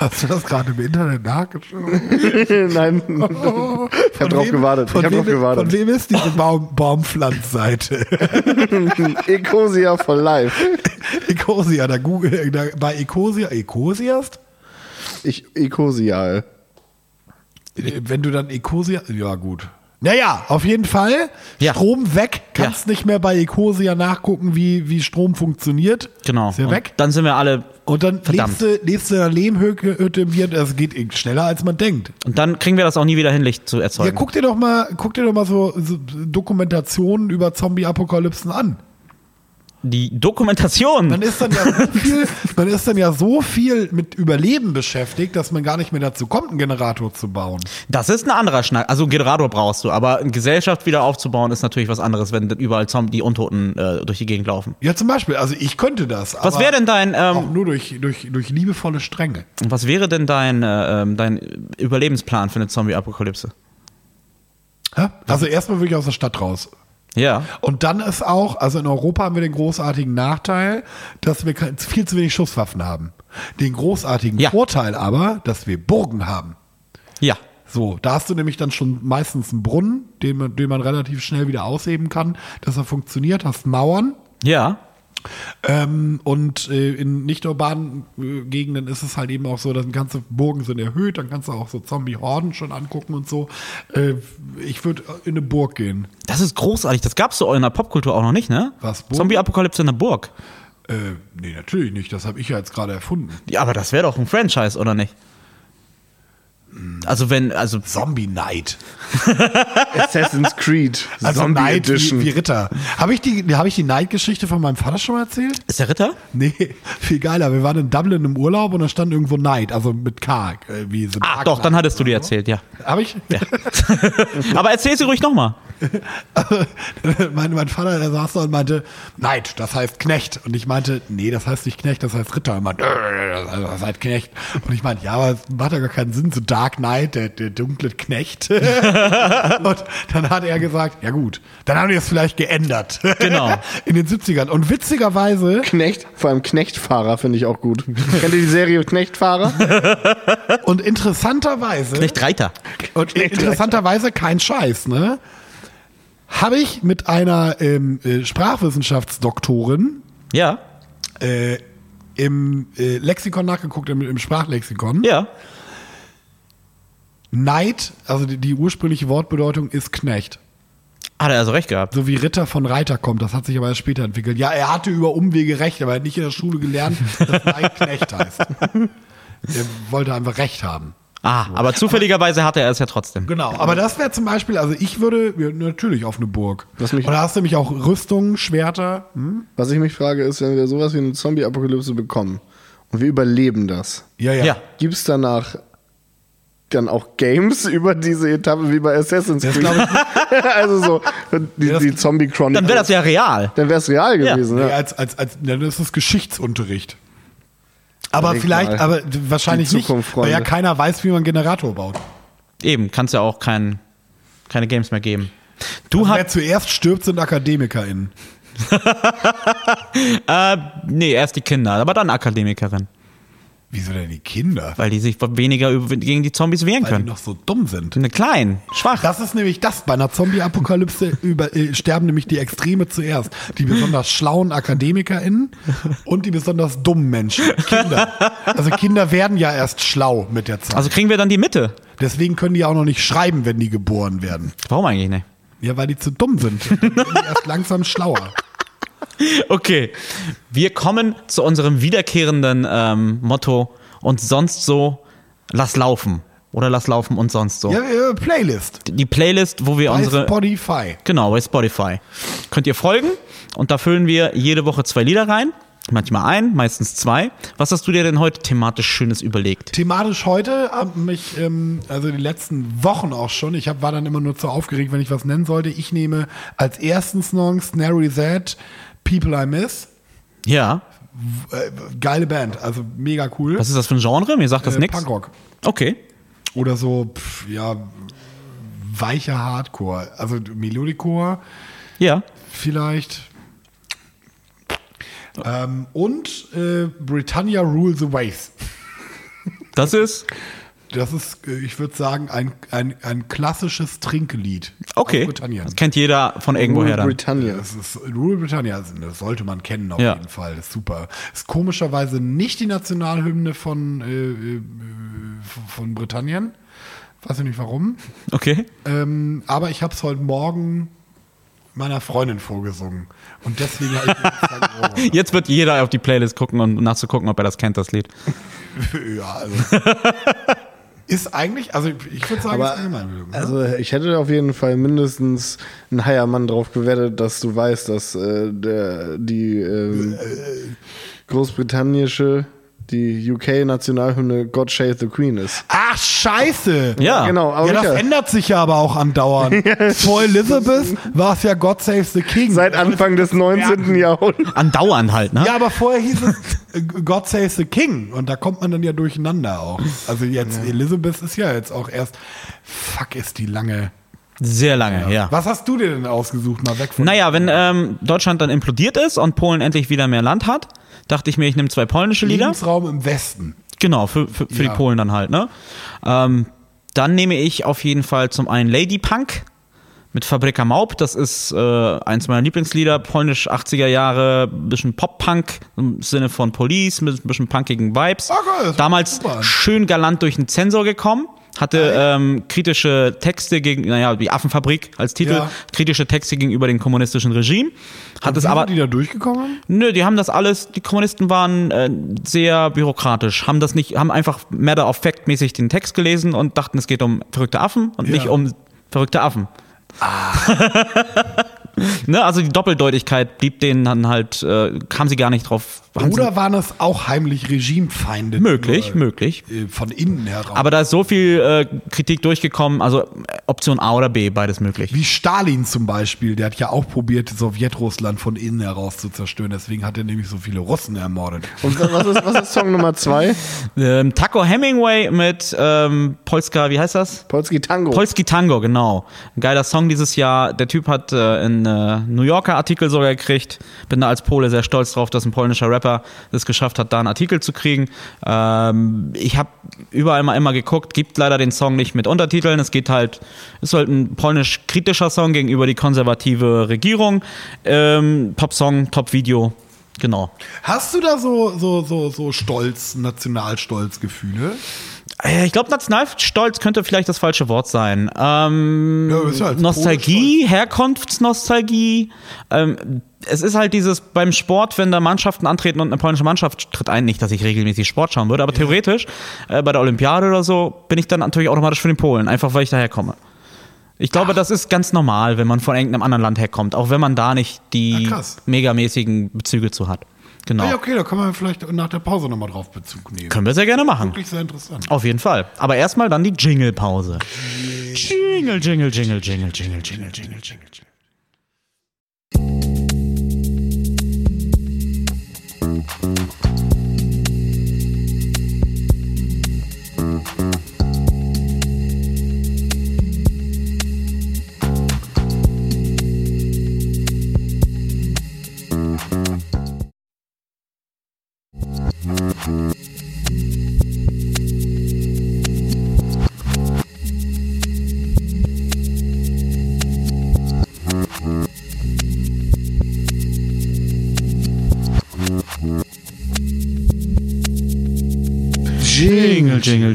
C: Hast du das gerade im Internet nachgeschaut?
B: Nein, ich habe drauf gewartet. Ich
C: Von,
B: drauf
C: wem, von
B: gewartet.
C: wem ist diese Baum, Baumpflanzseite?
B: Ecosia for life.
C: Ecosia, da Google, da, bei Ecosia, Ecosiast?
B: Ich, Ecosial.
C: Wenn du dann Ecosia, ja gut. Naja, auf jeden Fall.
A: Ja.
C: Strom weg. Kannst nicht mehr bei Ecosia nachgucken, wie, wie Strom funktioniert.
A: Genau.
C: Ist ja weg.
A: Dann sind wir alle.
C: Und dann
A: Verdammt.
C: lebst du, lebst du in einer Lehmhütte im Wirt. Das geht schneller, als man denkt.
A: Und dann kriegen wir das auch nie wieder hin, Licht zu
C: Ja,
A: erzeugen.
C: guck dir doch mal, guck dir doch mal so, so Dokumentationen über Zombie-Apokalypsen an.
A: Die Dokumentation.
C: Man ist dann ja so viel, man ist dann ja so viel mit Überleben beschäftigt, dass man gar nicht mehr dazu kommt, einen Generator zu bauen.
A: Das ist ein anderer Schnack. Also einen Generator brauchst du, aber eine Gesellschaft wieder aufzubauen ist natürlich was anderes, wenn überall Zombie, die Untoten äh, durch die Gegend laufen.
C: Ja, zum Beispiel, also ich könnte das.
A: Was wäre denn dein,
C: Auch
A: ähm,
C: nur durch, durch, durch liebevolle Strenge.
A: was wäre denn dein, äh, ähm, dein Überlebensplan für eine Zombie-Apokalypse?
C: Also erstmal wirklich aus der Stadt raus.
A: Ja.
C: Und dann ist auch, also in Europa haben wir den großartigen Nachteil, dass wir viel zu wenig Schusswaffen haben. Den großartigen
A: Ja.
C: Vorteil aber, dass wir Burgen haben.
A: Ja.
C: So, da hast du nämlich dann schon meistens einen Brunnen, den man, den man relativ schnell wieder ausheben kann, dass er funktioniert, hast Mauern.
A: Ja.
C: Ähm, und äh, in nicht urbanen äh, Gegenden ist es halt eben auch so, dass du Burgen sind erhöht, dann kannst du auch so Zombie-Horden schon angucken und so. Äh, ich würde in eine Burg gehen.
A: Das ist großartig. Das gab's so in der Popkultur auch noch nicht, ne?
C: Was?
A: Zombie-Apokalypse in der Burg.
C: Äh, nee, natürlich nicht. Das habe ich ja jetzt gerade erfunden.
A: Ja, aber das wäre doch ein Franchise, oder nicht? Also wenn, also
C: Zombie Knight.
B: Assassin's Creed.
C: Also
B: Zombie
C: Knight wie,
B: Edition.
C: wie Ritter. Habe ich die, habe ich die Knight-Geschichte von meinem Vater schon mal erzählt?
A: ist der Ritter?
C: Nee, viel geiler. Wir waren in Dublin im Urlaub und da stand irgendwo Knight, also mit K. Äh, wie so
A: Ah, doch, dann hattest du die erzählt, ja.
C: Habe ich?
A: Aber erzähl sie ruhig nochmal.
C: mein, mein Vater, der saß da und meinte, Knight, das heißt Knecht. Und ich meinte, nee, das heißt nicht Knecht, das heißt Ritter. Und meinte, "Äh, das heißt Knecht. Und ich meinte, ja, aber es macht ja gar keinen Sinn, so Dark Knight, der, der dunkle Knecht. und dann hat er gesagt, ja gut, dann haben die es vielleicht geändert.
A: Genau.
C: In den 70ern. Und witzigerweise,
B: Knecht, vor allem Knechtfahrer finde ich auch gut. Kennt ihr die Serie Knechtfahrer?
C: und interessanterweise,
A: Nicht Reiter.
C: Und interessanterweise kein Scheiß, ne? Habe ich mit einer ähm, äh, Sprachwissenschaftsdoktorin
A: Ja.
C: äh, im äh, Lexikon nachgeguckt, im, im Sprachlexikon.
A: Ja.
C: Neid, also die, die ursprüngliche Wortbedeutung ist Knecht.
A: Hat er also recht gehabt.
C: So wie Ritter von Reiter kommt, das hat sich aber erst später entwickelt. Ja, er hatte über Umwege recht, aber er hat nicht in der Schule gelernt, dass Neid Knecht heißt. Er wollte einfach Recht haben.
A: Ah, aber zufälligerweise hatte er es ja trotzdem.
C: Genau, aber das wäre zum Beispiel, also ich würde ja, natürlich auf eine Burg.
B: Was mich-
C: da hast du nämlich auch Rüstung, Schwerter. Hm?
B: Was ich mich frage, ist, wenn wir sowas wie eine Zombie-Apokalypse bekommen und wir überleben das,
C: Ja, ja.
A: Ja.
B: gibt es danach dann auch Games über diese Etappe wie bei Assassin's Creed? also so die, die Zombie Chronicles.
A: Dann wäre das ja real.
B: Dann wäre es real
A: Ja.
B: gewesen.
C: Nee,
B: Ja.
C: als, als, als, ja, das ist Geschichtsunterricht. Aber
B: Überleg
C: vielleicht,
B: mal.
C: aber wahrscheinlich nicht, weil ja
B: Freunde.
C: keiner weiß, wie man einen Generator baut.
A: Eben, kannst ja auch kein, keine Games mehr geben. Du
C: Also
A: hast.
C: wer zuerst stirbt, sind AkademikerInnen.
A: Äh, nee, erst die Kinder, aber dann Akademikerin.
C: Wieso denn die Kinder?
A: Weil die sich weniger gegen die Zombies wehren
C: Weil die
A: können.
C: noch so dumm sind.
A: Eine klein, schwach.
C: Das ist nämlich das. Bei einer Zombie-Apokalypse äh, sterben nämlich die Extreme zuerst. Die besonders schlauen AkademikerInnen und die besonders dummen Menschen. Kinder. Also Kinder werden ja erst schlau mit der Zeit.
A: Also kriegen wir dann die Mitte.
C: Deswegen können die auch noch nicht schreiben, wenn die geboren werden.
A: Warum eigentlich nicht?
C: Ja, weil die zu dumm sind. Dann werden die erst langsam schlauer.
A: Okay, wir kommen zu unserem wiederkehrenden ähm, Motto und sonst so, lass laufen. Oder lass laufen und sonst so.
C: Ja, äh, Playlist.
A: Die Playlist, wo wir
C: Bei
A: unsere.
C: Spotify.
A: Genau, bei Spotify. Könnt ihr folgen und da füllen wir jede Woche zwei Lieder rein. Manchmal ein, meistens zwei. Was hast du dir denn heute thematisch Schönes überlegt?
C: Thematisch heute habe mich, ähm, also die letzten Wochen auch schon, ich hab, war dann immer nur zu aufgeregt, wenn ich was nennen sollte. Ich nehme als ersten Song Snary Z, People I Miss.
A: Ja.
C: Äh, geile Band, also mega cool.
A: Was ist das für ein Genre? Mir sagt das
C: Äh,
A: nix.
C: Punkrock.
A: Okay.
C: Oder so, pff, ja, weicher Hardcore. Also Melodicore
A: Ja.
C: vielleicht. Ähm, und äh, Britannia Rule the Waves.
A: Das ist.
C: Das ist, äh, ich würde sagen, ein, ein, ein klassisches Trinklied.
A: Okay.
C: Aus Britannien.
A: Das kennt jeder von irgendwoher dann.
B: Britannia.
C: Das ist Rule Britannia, das sollte man kennen auf
A: Ja.
C: jeden Fall. Das ist super. Ist komischerweise nicht die Nationalhymne von, äh, äh, von Britannien. Weiß ich nicht warum.
A: Okay.
C: Ähm, aber ich habe es heute Morgen meiner Freundin vorgesungen. Und deswegen habe ich mir jetzt
A: wird jeder auf die Playlist gucken und nachzugucken, ob er das kennt, das Lied.
C: ja, also. Ist eigentlich, also ich würde sagen,
B: Aber
C: ist Allgemeinbildung. ne?
B: also ich hätte auf jeden Fall mindestens einen Heiermann drauf gewettet, dass du weißt, dass äh, der, die ähm, großbritannische, die UK-Nationalhymne God Save the Queen ist.
C: Ach, scheiße!
A: Ja.
B: Genau, aber
C: ja, das ändert sich ja aber auch andauernd. Vor Elizabeth war es ja God Save the King.
B: seit Anfang des 19. Jahrhunderts.
A: Andauernd halt, ne?
C: Ja, aber vorher hieß es äh, God Save the King. Und da kommt man dann ja durcheinander auch. Also jetzt, Elizabeth ist ja jetzt auch erst. Fuck, ist die lange.
A: Sehr lange, ja.
C: Was hast du dir denn ausgesucht? Mal weg von.
A: Naja, wenn ähm, Deutschland dann implodiert ist und Polen endlich wieder mehr Land hat, dachte ich mir, ich nehme zwei polnische Lieder.
C: Lebensraum im Westen.
A: Genau, für, für, für
C: Ja.
A: die Polen dann halt, ne? Ähm, dann nehme ich auf jeden Fall zum einen Lady Punk mit Fabryka Maub. Das ist äh, eins meiner Lieblingslieder, polnisch 80er Jahre, bisschen Pop-Punk im Sinne von Police, mit ein bisschen punkigen Vibes.
C: Ah, geil, das
A: Damals schön galant durch den Zensor gekommen. Hatte ähm, kritische Texte gegen, naja, die Affenfabrik als Titel,
C: Ja.
A: kritische Texte gegenüber dem kommunistischen Regime. Hat es aber,
C: sind die da durchgekommen?
A: Nö, die haben das alles, die Kommunisten waren äh, sehr bürokratisch, haben das nicht, haben einfach matter of fact mäßig den Text gelesen und dachten, es geht um verrückte Affen und
C: Ja.
A: nicht um verrückte Affen. ne, also die Doppeldeutigkeit blieb denen dann halt, äh, kam sie gar nicht drauf. Sie-
C: Oder waren es auch heimlich Regimefeinde?
A: möglich,
C: Nur,
A: möglich.
C: äh, Von innen heraus.
A: Aber da ist so viel äh, Kritik durchgekommen, also äh, Option A oder B, beides möglich.
C: Wie Stalin zum Beispiel, der hat ja auch probiert, Sowjetrussland von innen heraus zu zerstören. Deswegen hat er nämlich so viele Russen ermordet.
B: Und was ist, was ist Song Nummer zwei?
A: Ähm, Taco Hemingway mit ähm, Polska, wie heißt das?
B: Polski Tango.
A: Polski Tango, genau. Ein geiler Song dieses Jahr. Der Typ hat äh, einen äh, New Yorker Artikel sogar gekriegt. Bin da als Pole sehr stolz drauf, dass ein polnischer Rapper es geschafft hat, da einen Artikel zu kriegen. Ähm, ich habe überall mal immer geguckt, gibt leider den Song nicht mit Untertiteln. Es geht halt, ist halt ein polnisch-kritischer Song gegenüber die konservative Regierung. Ähm, Pop-Song, Top-Video, genau.
C: Hast du da so, so, so, so Stolz, Nationalstolzgefühle?
A: Äh, Ich glaube, Nationalstolz könnte vielleicht das falsche Wort sein. Ähm,
C: Ja, ist halt
A: Nostalgie, Herkunftsnostalgie. Ähm, es ist halt dieses beim Sport, wenn da Mannschaften antreten und eine polnische Mannschaft tritt ein, nicht, dass ich regelmäßig Sport schauen würde, aber theoretisch äh, bei der Olympiade oder so bin ich dann natürlich automatisch für den Polen, einfach weil ich daher komme. Ich glaube, das ist ganz normal, wenn man von irgendeinem anderen Land herkommt, auch wenn man da nicht die
C: krass.
A: megamäßigen Bezüge zu hat. Genau.
C: Ja, okay, da können wir vielleicht nach der Pause nochmal drauf Bezug nehmen.
A: Können wir sehr gerne machen.
C: Wirklich sehr interessant.
A: Auf jeden Fall. Aber erstmal dann die Jingle-Pause. Jingle, Jingle, Jingle, Jingle, Jingle, Jingle, Jingle, Jingle. Jingle,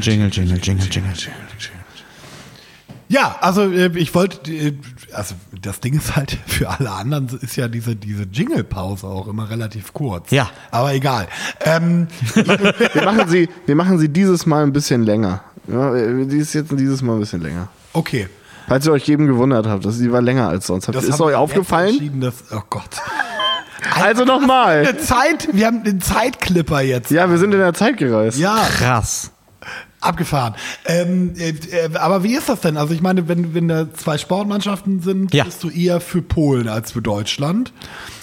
A: Jingle, Jingle, Jingle, Jingle.
C: Ja, also äh, ich wollte, äh, also das Ding ist halt, für alle anderen ist ja diese, diese Jingle-Pause auch immer relativ kurz.
A: Ja.
C: Aber egal. Ähm,
B: Wir machen sie, wir machen sie dieses Mal ein bisschen länger. Ja, die ist jetzt dieses Mal ein bisschen länger.
C: okay.
B: Falls ihr euch eben gewundert habt, dass die war länger als sonst.
C: Das
B: ist euch aufgefallen?
C: Dass, oh Gott.
B: Also nochmal.
C: Eine Zeit, wir haben den Zeitclipper jetzt.
B: Ja, wir sind in der Zeit gereist.
C: Ja,
A: Krass.
C: Abgefahren. Ähm, äh, äh, aber wie ist das denn? Also ich meine, wenn, wenn da zwei Sportmannschaften sind,
A: Ja.
C: bist du eher für Polen als für Deutschland.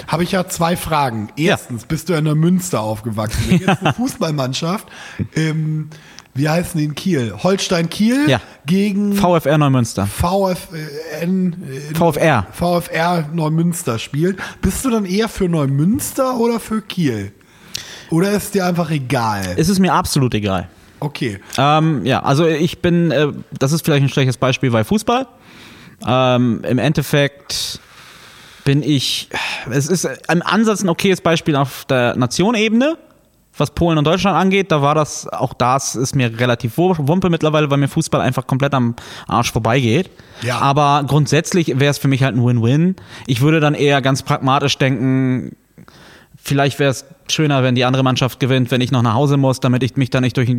C: Habe ich ja zwei Fragen. Erstens, bist du in der Münster aufgewachsen? Wenn jetzt eine Fußballmannschaft, ähm, wie heißen die in Kiel? Holstein Kiel
A: Ja.
C: gegen
A: VfR Neumünster.
C: VfN, äh,
A: VfR.
C: VfR Neumünster spielt. Bist du dann eher für Neumünster oder für Kiel? Oder ist dir einfach egal?
A: Es ist mir absolut egal.
C: Okay.
A: Ähm, ja, also ich bin, äh, das ist vielleicht ein schlechtes Beispiel bei Fußball. Ähm, Im Endeffekt bin ich, es ist im Ansatz ein okayes Beispiel auf der Nationebene, was Polen und Deutschland angeht. Da war das, auch das ist mir relativ wumpe mittlerweile, weil mir Fußball einfach komplett am Arsch vorbeigeht.
C: Ja.
A: Aber grundsätzlich wäre es für mich halt ein Win-Win. Ich würde dann eher ganz pragmatisch denken, vielleicht wäre es schöner, wenn die andere Mannschaft gewinnt, wenn ich noch nach Hause muss, damit ich mich da nicht durch,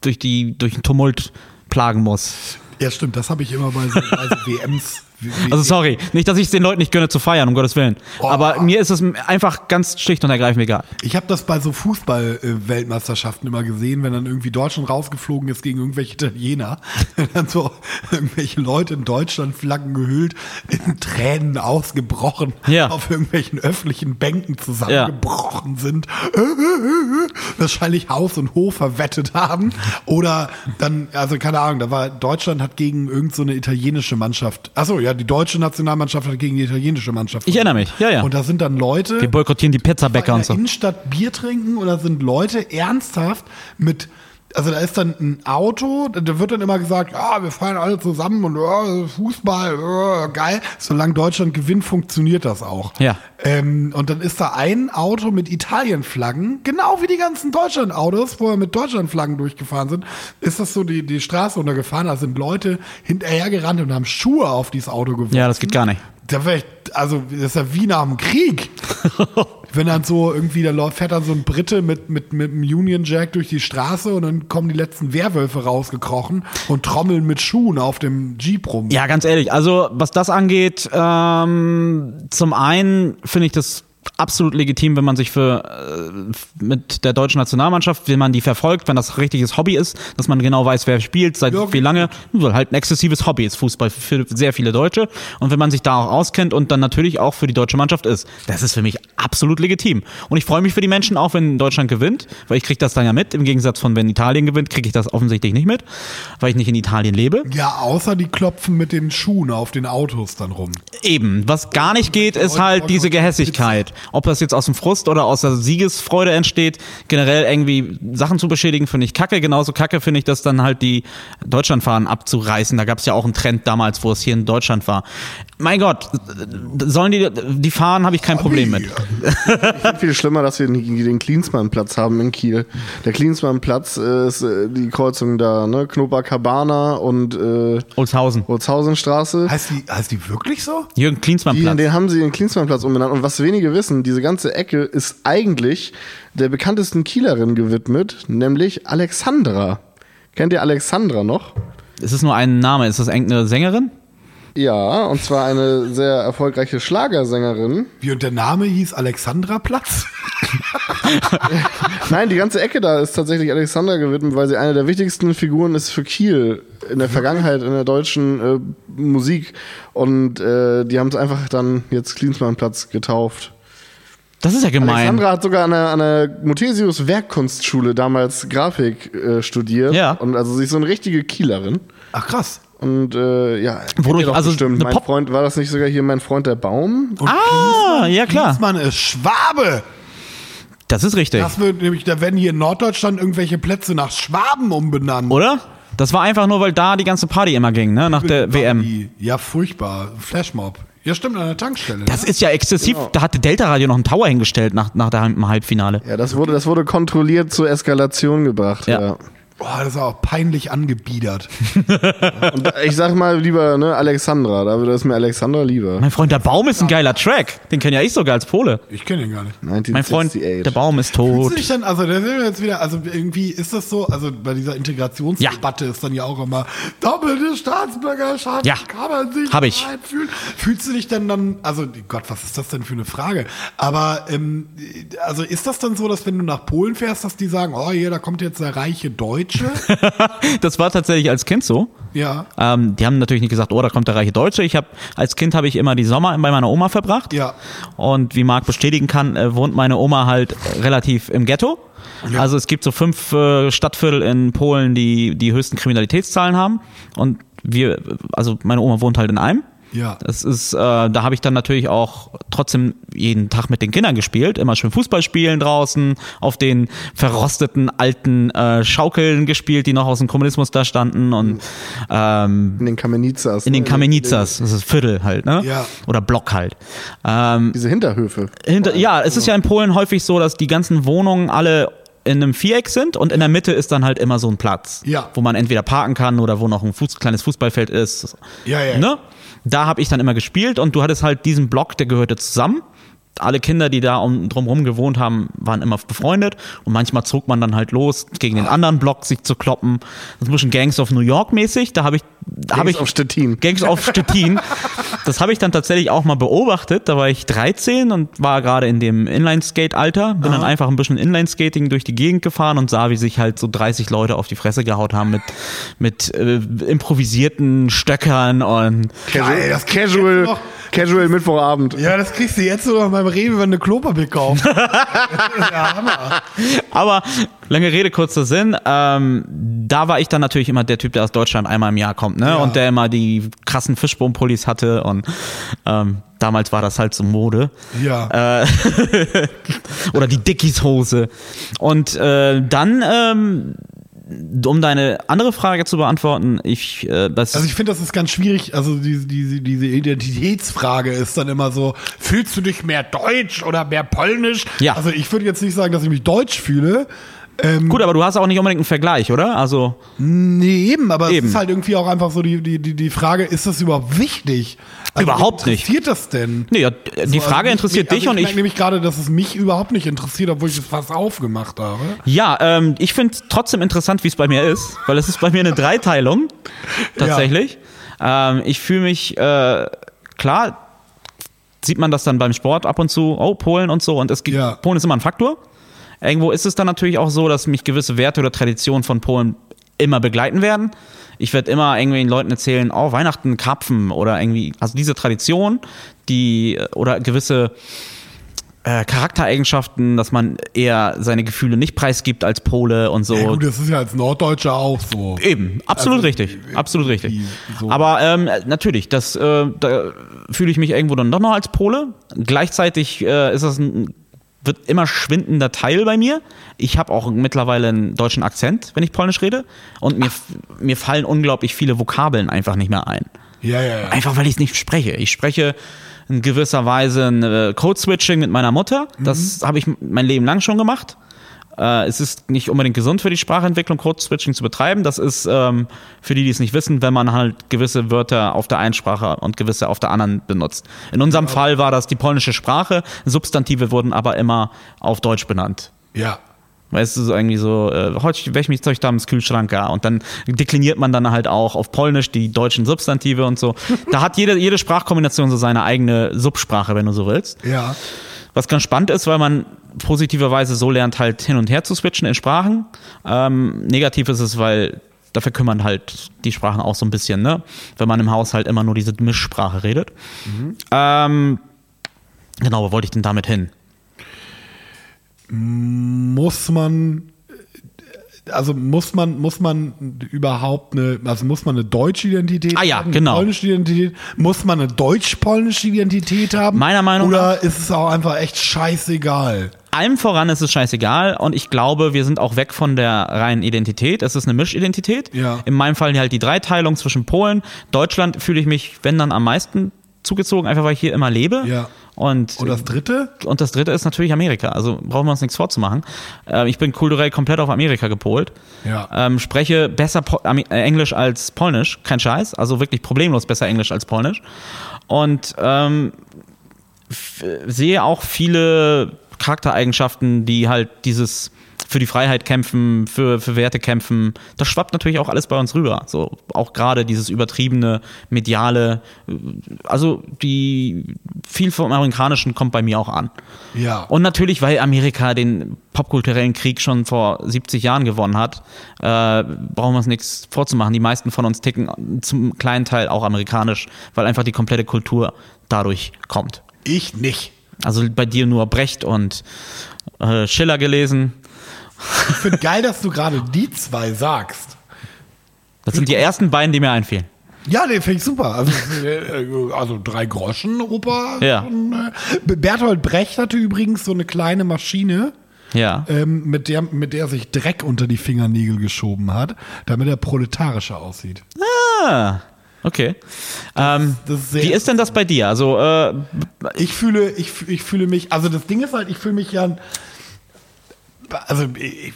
A: durch, die, durch den Tumult plagen muss.
C: Ja, stimmt, das habe ich immer bei so WMs. Wie- wie-
A: Also sorry, nicht, dass ich es den Leuten nicht gönne zu feiern, um Gottes Willen.
C: Oh.
A: Aber mir ist es einfach ganz schlicht und ergreifend egal.
C: ich habe das bei so Fußball-Weltmeisterschaften immer gesehen, wenn dann irgendwie Deutschland rausgeflogen ist gegen irgendwelche Italiener, wenn dann so irgendwelche Leute in Deutschland Flaggen gehüllt, in Tränen ausgebrochen,
A: Ja.
C: auf irgendwelchen öffentlichen Bänken zusammengebrochen sind, wahrscheinlich Haus und Hof verwettet haben oder dann, also keine Ahnung, da war Deutschland hat gegen irgendeine so italienische Mannschaft, achso, ja, die deutsche Nationalmannschaft hat gegen die italienische Mannschaft.
A: Ich erinnere mich, ja, ja.
C: Und da sind dann Leute,
A: Wir boykottieren die Pizzabäcker
C: in
A: und
C: der
A: so.
C: Innenstadt Bier trinken oder sind Leute ernsthaft mit also da ist dann ein Auto, da wird dann immer gesagt, ja, wir fahren alle zusammen und ja, Fußball, ja, geil. Solange Deutschland gewinnt, funktioniert das auch.
A: Ja.
C: Ähm, und dann ist da ein Auto mit Italienflaggen, genau wie die ganzen Deutschland-Autos, vorher mit Deutschlandflaggen durchgefahren sind, ist das so die, die Straße runtergefahren, da sind Leute hinterhergerannt und haben Schuhe auf dieses Auto geworfen.
A: Ja, das geht gar nicht.
C: Da wär ich, also, das ist ja wie nach dem Krieg. Wenn dann so irgendwie, da fährt dann so ein Brite mit, mit, mit einem Union Jack durch die Straße und dann kommen die letzten Werwölfe rausgekrochen und trommeln mit Schuhen auf dem Jeep rum.
A: Ja, ganz ehrlich, also was das angeht, ähm, zum einen finde ich das absolut legitim, wenn man sich für äh, mit der deutschen Nationalmannschaft, wenn man die verfolgt, wenn das richtiges Hobby ist, dass man genau weiß, wer spielt, seit
C: Ja,
A: wie lange, weil halt ein exzessives Hobby ist Fußball für sehr viele Deutsche und wenn man sich da auch auskennt und dann natürlich auch für die deutsche Mannschaft ist, das ist für mich absolut legitim und ich freue mich für die Menschen auch, wenn Deutschland gewinnt, weil ich kriege das dann ja mit, im Gegensatz von wenn Italien gewinnt, kriege ich das offensichtlich nicht mit, weil ich nicht in Italien lebe.
C: Ja, außer die klopfen mit den Schuhen auf den Autos dann rum.
A: Eben, was gar nicht geht, ist halt diese Gehässigkeit. Ob das jetzt aus dem Frust oder aus der Siegesfreude entsteht, generell irgendwie Sachen zu beschädigen, finde ich kacke. Genauso kacke finde ich das dann halt die Deutschlandfahnen abzureißen. Da gab es ja auch einen Trend damals, wo es hier in Deutschland war. Mein Gott, sollen die, die Fahnen habe ich kein Problem mit.
B: Ich finde viel schlimmer, dass wir den Klinsmann-Platz haben in Kiel. Der Klinsmann-Platz ist äh, die Kreuzung da, ne? Knopa-Cabana und äh,
A: Olshausen.
B: Holzhausenstraße.
C: Heißt die, heißt die wirklich so?
A: Jürgen Klinsmann
B: Die,
A: Platz.
B: den haben sie den Klinsmann-Platz umbenannt. Und was wenige wissen, diese ganze Ecke ist eigentlich der bekanntesten Kielerin gewidmet, nämlich Alexandra. Kennt ihr Alexandra noch?
A: Ist es nur ein Name? Ist das irgendeine Sängerin?
B: Ja, und zwar eine sehr erfolgreiche Schlagersängerin.
C: Wie und der Name hieß Alexandra Platz?
B: Nein, die ganze Ecke da ist tatsächlich Alexandra gewidmet, weil sie eine der wichtigsten Figuren ist für Kiel in der Vergangenheit in der deutschen äh, Musik. Und äh, die haben es einfach dann jetzt Klinsmannplatz getauft.
A: Das ist ja gemein.
B: Alexandra hat sogar an der, an der Muthesius Werkkunstschule damals Grafik äh, studiert.
A: Ja.
B: Und also sie ist so eine richtige Kielerin.
C: Ach krass.
B: Und äh, ja,
A: Wodurch- also
B: bestimmt.
A: eine
B: Mein
A: Pop-
B: Freund, war das nicht sogar hier mein Freund der Baum?
C: Und
A: Ah, ja klar.
C: Klinsmann ist Schwabe.
A: Das ist richtig.
C: Das wird nämlich, da werden hier in Norddeutschland irgendwelche Plätze nach Schwaben umbenannt.
A: Oder? Das war einfach nur, weil da die ganze Party immer ging, ne? Nach der WM.
C: Ja, furchtbar. Flashmob. Ja, stimmt, an der Tankstelle.
A: Das
C: ne?
A: ist ja exzessiv. Da hatte Delta Radio noch einen Tower hingestellt nach, nach dem Halbfinale.
B: Ja, das wurde, das wurde kontrolliert zur Eskalation gebracht.
A: Ja.
B: Ja.
C: Boah, das ist auch peinlich angebiedert.
B: Und ich sag mal lieber, ne, Alexandra. Da ist mir Alexandra lieber.
A: Mein Freund, der Baum ist ein geiler Track. Den kenne ja ich sogar als Pole.
C: Ich kenne ihn gar nicht.
A: Mein Freund,
B: 1968.
A: der Baum ist
C: Fühlst
A: tot.
C: du dich dann, also da sind wir jetzt wieder, also irgendwie ist das so, also bei dieser Integrationsdebatte ist dann ja auch immer doppelte Staatsbürgerschaft,
A: Ja.
C: kann man sich
A: Hab ich.
C: fühlen. Fühlst du dich dann dann, also Gott, was ist das denn für eine Frage? Aber ähm, also ist das dann so, dass wenn du nach Polen fährst, dass die sagen, oh hier, da kommt jetzt der reiche Deutsche?
A: Das war tatsächlich als Kind so.
C: ja.
A: Ähm, die haben natürlich nicht gesagt, oh, da kommt der reiche Deutsche. Ich habe als Kind habe ich immer die Sommer bei meiner Oma verbracht.
C: Ja.
A: Und wie Marc bestätigen kann, äh, wohnt meine Oma halt relativ im Ghetto. Also es gibt so fünf äh, Stadtviertel in Polen, die die höchsten Kriminalitätszahlen haben. Und wir, also meine Oma wohnt halt in einem.
C: Ja.
A: Das ist, äh, da habe ich dann natürlich auch trotzdem jeden Tag mit den Kindern gespielt, immer schön Fußball spielen draußen, auf den verrosteten alten äh, Schaukeln gespielt, die noch aus dem Kommunismus da standen und ähm,
B: In den Kamenizas.
A: in den
B: ne?
A: Kamenizas, das ist Viertel halt, ne?
C: Ja.
A: Oder Block halt. Ähm,
B: Diese Hinterhöfe.
A: hinter, ja, es ist ja in Polen häufig so, dass die ganzen Wohnungen alle in einem Viereck sind und in der Mitte ist dann halt immer so ein Platz,
C: Ja.
A: wo man entweder parken kann oder wo noch ein Fuß, kleines Fußballfeld ist.
C: Ja, ja.
A: Ne? Da habe ich dann immer gespielt und du hattest halt diesen Block, der gehörte zusammen. Alle Kinder, die da um, drumherum gewohnt haben, waren immer befreundet und manchmal zog man dann halt los, gegen den anderen Block sich zu kloppen. Das ist ein bisschen Gangs of New York mäßig. Da habe ich, da habe ich
B: auf Stettin.
A: Gangs of Stettin. Das habe ich dann tatsächlich auch mal beobachtet. Da war ich 13 und war gerade in dem Inline-Skate-Alter. Bin dann einfach ein bisschen Inline-Skating durch die Gegend gefahren und sah, wie sich halt so 30 Leute auf die Fresse gehaut haben mit, mit äh, improvisierten Stöckern und
C: Geil, das
B: Casual, Casual Mittwochabend.
C: Ja, das kriegst du jetzt sogar beim Rewe, wenn du Klopapier kaufst. ja, Hammer.
A: Aber lange Rede, kurzer Sinn. Ähm, da war ich dann natürlich immer der Typ, der aus Deutschland einmal im Jahr kommt, ne?
C: Ja.
A: Und der immer die krassen Fischbombenpullis hatte und ähm, damals war das halt so Mode.
C: Ja.
A: Äh, oder die Dickies-Hose. Und äh, dann, ähm, um deine andere Frage zu beantworten, ich, äh, das
C: Also ich finde, das ist ganz schwierig. Also diese, diese, diese Identitätsfrage ist dann immer so, fühlst du dich mehr deutsch oder mehr polnisch?
A: Ja.
C: Also ich würde jetzt nicht sagen, dass ich mich deutsch fühle. Ähm,
A: gut, aber du hast auch nicht unbedingt einen Vergleich, oder? Also
C: Nee, eben, aber
A: Eben.
C: es ist halt irgendwie auch einfach so die, die, die, die Frage, ist das überhaupt wichtig? Also,
A: Überhaupt nicht.
C: interessiert das denn?
A: nee, ja, die
C: Also
A: Frage
C: mich-
A: interessiert
C: also
A: dich und
C: ich
A: ich
C: merke nämlich gerade, dass es mich überhaupt nicht interessiert, obwohl ich es fast aufgemacht habe.
A: Ja, ähm, ich finde trotzdem interessant, wie es bei mir ist, weil es ist bei mir eine Dreiteilung tatsächlich. Ähm, ich fühle mich, äh, klar, sieht man das dann beim Sport ab und zu, oh, Polen und so, und es gibt,
C: Ja.
A: Polen ist immer ein Faktor. Irgendwo ist es dann natürlich auch so, dass mich gewisse Werte oder Traditionen von Polen immer begleiten werden. Ich werde immer irgendwie den Leuten erzählen, oh, Weihnachten, Karpfen oder irgendwie, also diese Tradition, die, oder gewisse äh, Charaktereigenschaften, dass man eher seine Gefühle nicht preisgibt als Pole und so.
C: Ja, gut, das ist ja als Norddeutscher auch so.
A: Eben, absolut
C: Also,
A: richtig, absolut richtig.
C: so.
A: Aber ähm, natürlich, das äh, da fühle ich mich irgendwo dann doch noch als Pole. Gleichzeitig äh, ist das ein wird immer schwindender Teil bei mir. Ich habe auch mittlerweile einen deutschen Akzent, wenn ich Polnisch rede. Und mir, mir fallen unglaublich viele Vokabeln einfach nicht mehr ein.
C: Ja, ja, ja.
A: Einfach weil ich es nicht spreche. Ich spreche in gewisser Weise ein äh, Code-Switching mit meiner Mutter. Das habe ich mein Leben lang schon gemacht. Äh, es ist nicht unbedingt gesund für die Sprachentwicklung, Code-Switching zu betreiben. Das ist ähm, für die, die es nicht wissen, wenn man halt gewisse Wörter auf der einen Sprache und gewisse auf der anderen benutzt. In unserem Fall war das die polnische Sprache. Substantive wurden aber immer auf Deutsch benannt.
C: Ja.
A: Weißt du, so irgendwie so, äh, heute welch mich Zeug da im Kühlschrank ja. Und dann dekliniert man dann halt auch auf Polnisch die deutschen Substantive und so. Da hat jede, jede Sprachkombination so seine eigene Subsprache, wenn du so willst.
C: Ja.
A: Was ganz spannend ist, weil man positiverweise so lernt, halt hin und her zu switchen in Sprachen. Ähm, negativ ist es, weil da verkümmern halt die Sprachen auch so ein bisschen, ne? Wenn man im Haushalt immer nur diese Mischsprache redet. Ähm, genau, wo wollte ich denn damit hin?
C: Muss man, also muss man, muss man überhaupt eine, also muss man eine deutsche Identität
A: Ah ja,
C: haben,
A: genau.
C: eine polnische Identität, muss man eine deutsch-polnische Identität haben?
A: Meiner Meinung
C: Oder ist es auch einfach echt scheißegal?
A: Allem voran ist es scheißegal und ich glaube, wir sind auch weg von der reinen Identität. Es ist eine Mischidentität.
C: Ja.
A: In meinem Fall halt die Dreiteilung zwischen Polen, Deutschland fühle ich mich, wenn dann am meisten zugezogen, einfach weil ich hier immer lebe.
C: Ja.
A: Und,
C: Und das dritte?
A: und das dritte ist natürlich Amerika. Also brauchen wir uns nichts vorzumachen. Äh, ich bin kulturell komplett auf Amerika gepolt.
C: Ja.
A: Ähm, spreche besser Po- äh, Englisch als Polnisch. Kein Scheiß. Also wirklich problemlos besser Englisch als Polnisch. Und ähm, sehe auch viele Charaktereigenschaften, die halt dieses für die Freiheit kämpfen, für, für Werte kämpfen. Das schwappt natürlich auch alles bei uns rüber. So auch gerade dieses übertriebene, mediale, äh, also die viel vom Amerikanischen kommt bei mir auch an.
C: Ja.
A: Und natürlich, weil Amerika den popkulturellen Krieg schon vor 70 Jahren gewonnen hat, äh, brauchen wir uns nichts vorzumachen. Die meisten von uns ticken zum kleinen Teil auch amerikanisch, weil einfach die komplette Kultur dadurch kommt.
C: ich nicht.
A: Also bei dir nur Brecht und äh, Schiller gelesen.
C: Ich finde geil, dass du gerade die zwei sagst.
A: Das sind die ersten beiden, die mir einfielen.
C: Ja, den finde ich super. Also, äh, also drei Groschen Oper.
A: Ja.
C: Und, äh, Bertolt Brecht hatte übrigens so eine kleine Maschine,
A: Ja.
C: ähm, mit, der, mit der er sich Dreck unter die Fingernägel geschoben hat, damit er proletarischer aussieht.
A: Ah, okay. Ähm,
C: das ist
A: wie ist denn das bei dir? Also, äh,
C: Ich fühle, ich, ich fühle mich, also das Ding ist halt, ich fühle mich ja, also ich,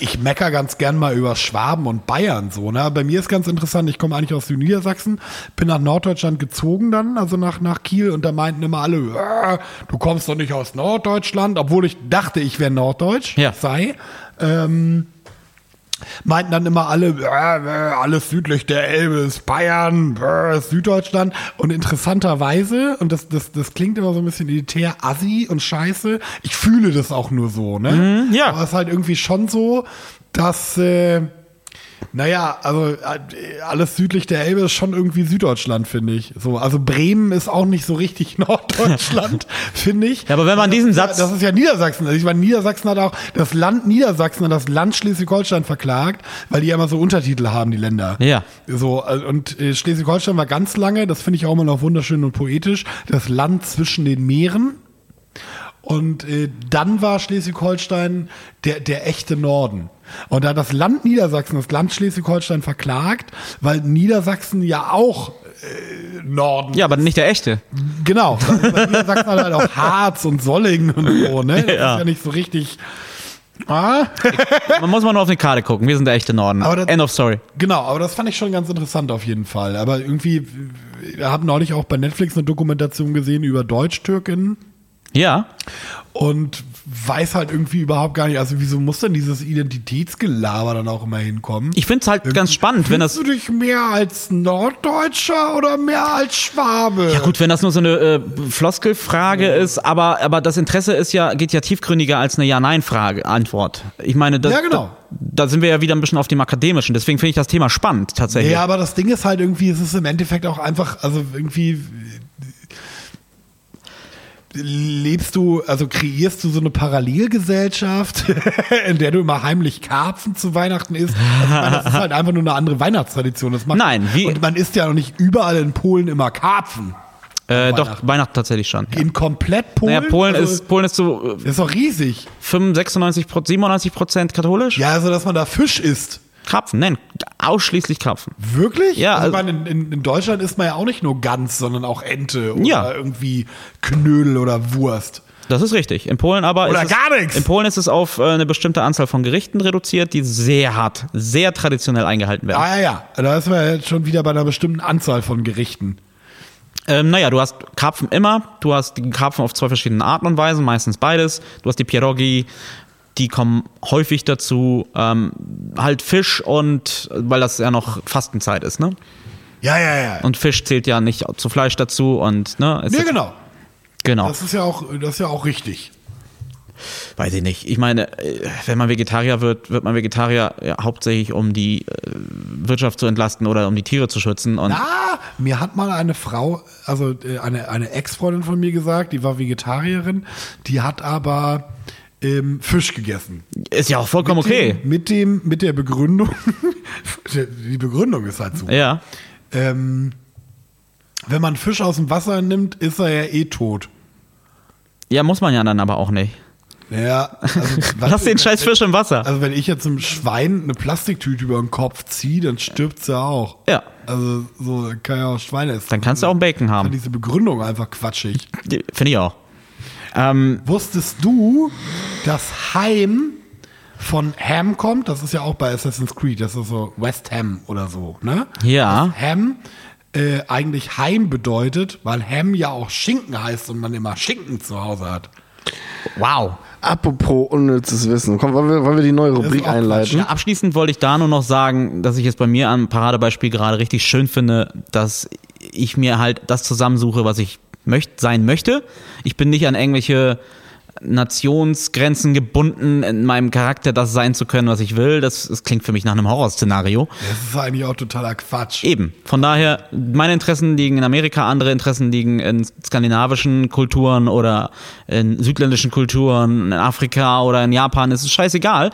C: ich mecker ganz gern mal über Schwaben und Bayern so, ne? Bei mir ist ganz interessant, ich komme eigentlich aus Niedersachsen, bin nach Norddeutschland gezogen dann, also nach, nach Kiel und da meinten immer alle, "Äh, du kommst doch nicht aus Norddeutschland, obwohl ich dachte, ich wäre Norddeutsch,
A: Ja.
C: sei. Ähm, meinten dann immer alle, äh, äh, alles südlich der Elbe ist Bayern, äh, Süddeutschland. Und interessanterweise, und das, das, das klingt immer so ein bisschen elitär, assi und scheiße, ich fühle das auch nur so, ne?
A: ja.
C: Aber es ist halt irgendwie schon so, dass, äh, naja, also äh, alles südlich der Elbe ist schon irgendwie Süddeutschland, finde ich. So, also Bremen ist auch nicht so richtig Norddeutschland, finde ich.
A: Ja, aber wenn man
C: Das
A: diesen
C: ja-
A: Satz-
C: Das ist ja Niedersachsen. Also ich meine, Niedersachsen hat auch das Land Niedersachsen und das Land Schleswig-Holstein verklagt, weil die ja immer so Untertitel haben, die Länder.
A: Ja.
C: So, äh, und äh, Schleswig-Holstein war ganz lange, das finde ich auch immer noch wunderschön und poetisch, das Land zwischen den Meeren. Und äh, dann war Schleswig-Holstein der, der echte Norden. Und da hat das Land Niedersachsen das Land Schleswig-Holstein verklagt, weil Niedersachsen ja auch äh, Norden
A: ja, aber nicht der echte.
C: Genau. Niedersachsen hat halt auch Harz und Sollingen und so, ne? Das
A: Ja.
C: ist ja nicht so richtig. Ah,
A: Man muss mal nur auf eine Karte gucken. Wir sind der echte Norden.
C: Aber das-
A: End of story.
C: genau, aber das fand ich schon ganz interessant auf jeden Fall. Aber irgendwie, wir haben neulich auch bei Netflix eine Dokumentation gesehen über Deutsch-Türkinnen
A: Ja.
C: und weiß halt irgendwie überhaupt gar nicht, also wieso muss denn dieses Identitätsgelaber dann auch immer hinkommen?
A: Ich finde es halt ganz spannend, wenn das.
C: Du dich mehr als Norddeutscher oder mehr als Schwabe?
A: Ja gut, wenn das nur so eine äh, Floskelfrage ist, aber, aber das Interesse ist ja, geht ja tiefgründiger als eine Ja-Nein-Frage, Antwort. Ich meine, das,
C: Ja, genau.
A: da, da sind wir ja wieder ein bisschen auf dem Akademischen. Deswegen finde ich das Thema spannend, tatsächlich.
C: Ja, aber das Ding ist halt irgendwie, es ist im Endeffekt auch einfach, also irgendwie lebst du, also kreierst du so eine Parallelgesellschaft, in der du immer heimlich Karpfen zu Weihnachten isst. Also meine, das ist halt einfach nur eine andere Weihnachtstradition. Das macht,
A: Nein, wie-
C: und man isst ja noch nicht überall in Polen immer Karpfen.
A: äh, doch,
C: Weihnachten.
A: Weihnachten tatsächlich schon. Ja.
C: In komplett Polen.
A: Naja, Polen,
C: also,
A: ist, Polen ist so äh,
C: ist doch riesig.
A: 95, 96, 97 Prozent katholisch.
C: Ja, also dass man da Fisch isst.
A: Krapfen, nein, ausschließlich Krapfen.
C: Wirklich?
A: Ja,
C: Also, ich
A: also-
C: meine, in, in, Deutschland isst man ja auch nicht nur Gans, sondern auch Ente oder
A: Ja.
C: irgendwie Knödel oder Wurst.
A: Das ist richtig. In Polen aber
C: Oder
A: ist es,
C: gar nichts.
A: In Polen ist es auf äh, eine bestimmte Anzahl von Gerichten reduziert, die sehr hart, sehr traditionell eingehalten werden.
C: Ah ja, ja. Da ist man jetzt schon wieder bei einer bestimmten Anzahl von Gerichten.
A: Ähm, naja, du hast Karpfen immer. Du hast die Karpfen auf zwei verschiedenen Arten und Weisen, meistens beides. Du hast die Pierogi, die kommen häufig dazu. Ähm, halt Fisch und, weil das ja noch Fastenzeit ist, ne?
C: Ja, ja, ja.
A: Und Fisch zählt ja nicht zu Fleisch dazu und, ne? ist
C: ja,
A: das-
C: genau.
A: Genau.
C: Das ist ja auch, das ist ja auch richtig.
A: Weiß ich nicht. Ich meine, äh, wenn man Vegetarier wird, wird man Vegetarier ja, hauptsächlich, um die äh, Wirtschaft zu entlasten oder um die Tiere zu schützen. Und
C: Ah, mir hat mal eine Frau, also äh, eine, eine Ex-Freundin von mir gesagt, die war Vegetarierin, die hat aber ähm, Fisch gegessen.
A: ist ja auch vollkommen
C: Mit
A: okay.
C: Dem, mit dem, mit der Begründung, die Begründung ist halt so.
A: Ja.
C: Ähm, wenn man Fisch aus dem Wasser nimmt, ist er ja eh tot.
A: Ja, muss man ja dann aber auch nicht.
C: Ja, also,
A: Lass den scheiß Fisch im Wasser.
C: Also wenn ich jetzt einem Schwein eine Plastiktüte über den Kopf ziehe, dann stirbt sie auch.
A: Ja.
C: Also so kann ja auch Schweine essen.
A: Dann kannst du auch einen Bacon haben.
C: diese Begründung einfach quatschig.
A: Finde ich auch. Ähm,
C: Wusstest du, dass Heim von Ham kommt? Das ist ja auch bei Assassin's Creed, das ist so West Ham oder so, ne?
A: Ja.
C: Dass Ham äh, eigentlich Heim bedeutet, weil Ham ja auch Schinken heißt und man immer Schinken zu Hause hat.
A: wow.
B: Apropos unnützes Wissen. Komm, wollen wir, wollen wir die neue Rubrik einleiten?
A: Ja, abschließend wollte ich da nur noch sagen, dass ich es bei mir am Paradebeispiel gerade richtig schön finde, dass ich mir halt das zusammensuche, was ich möcht, sein möchte. Ich bin nicht an irgendwelche Nationsgrenzen gebunden, in meinem Charakter das sein zu können, was ich will. Das, das klingt für mich nach einem Horrorszenario.
C: Das ist eigentlich auch totaler Quatsch.
A: Eben. Von daher, meine Interessen liegen in Amerika, andere Interessen liegen in skandinavischen Kulturen oder in südländischen Kulturen, in Afrika oder in Japan. Es ist scheißegal.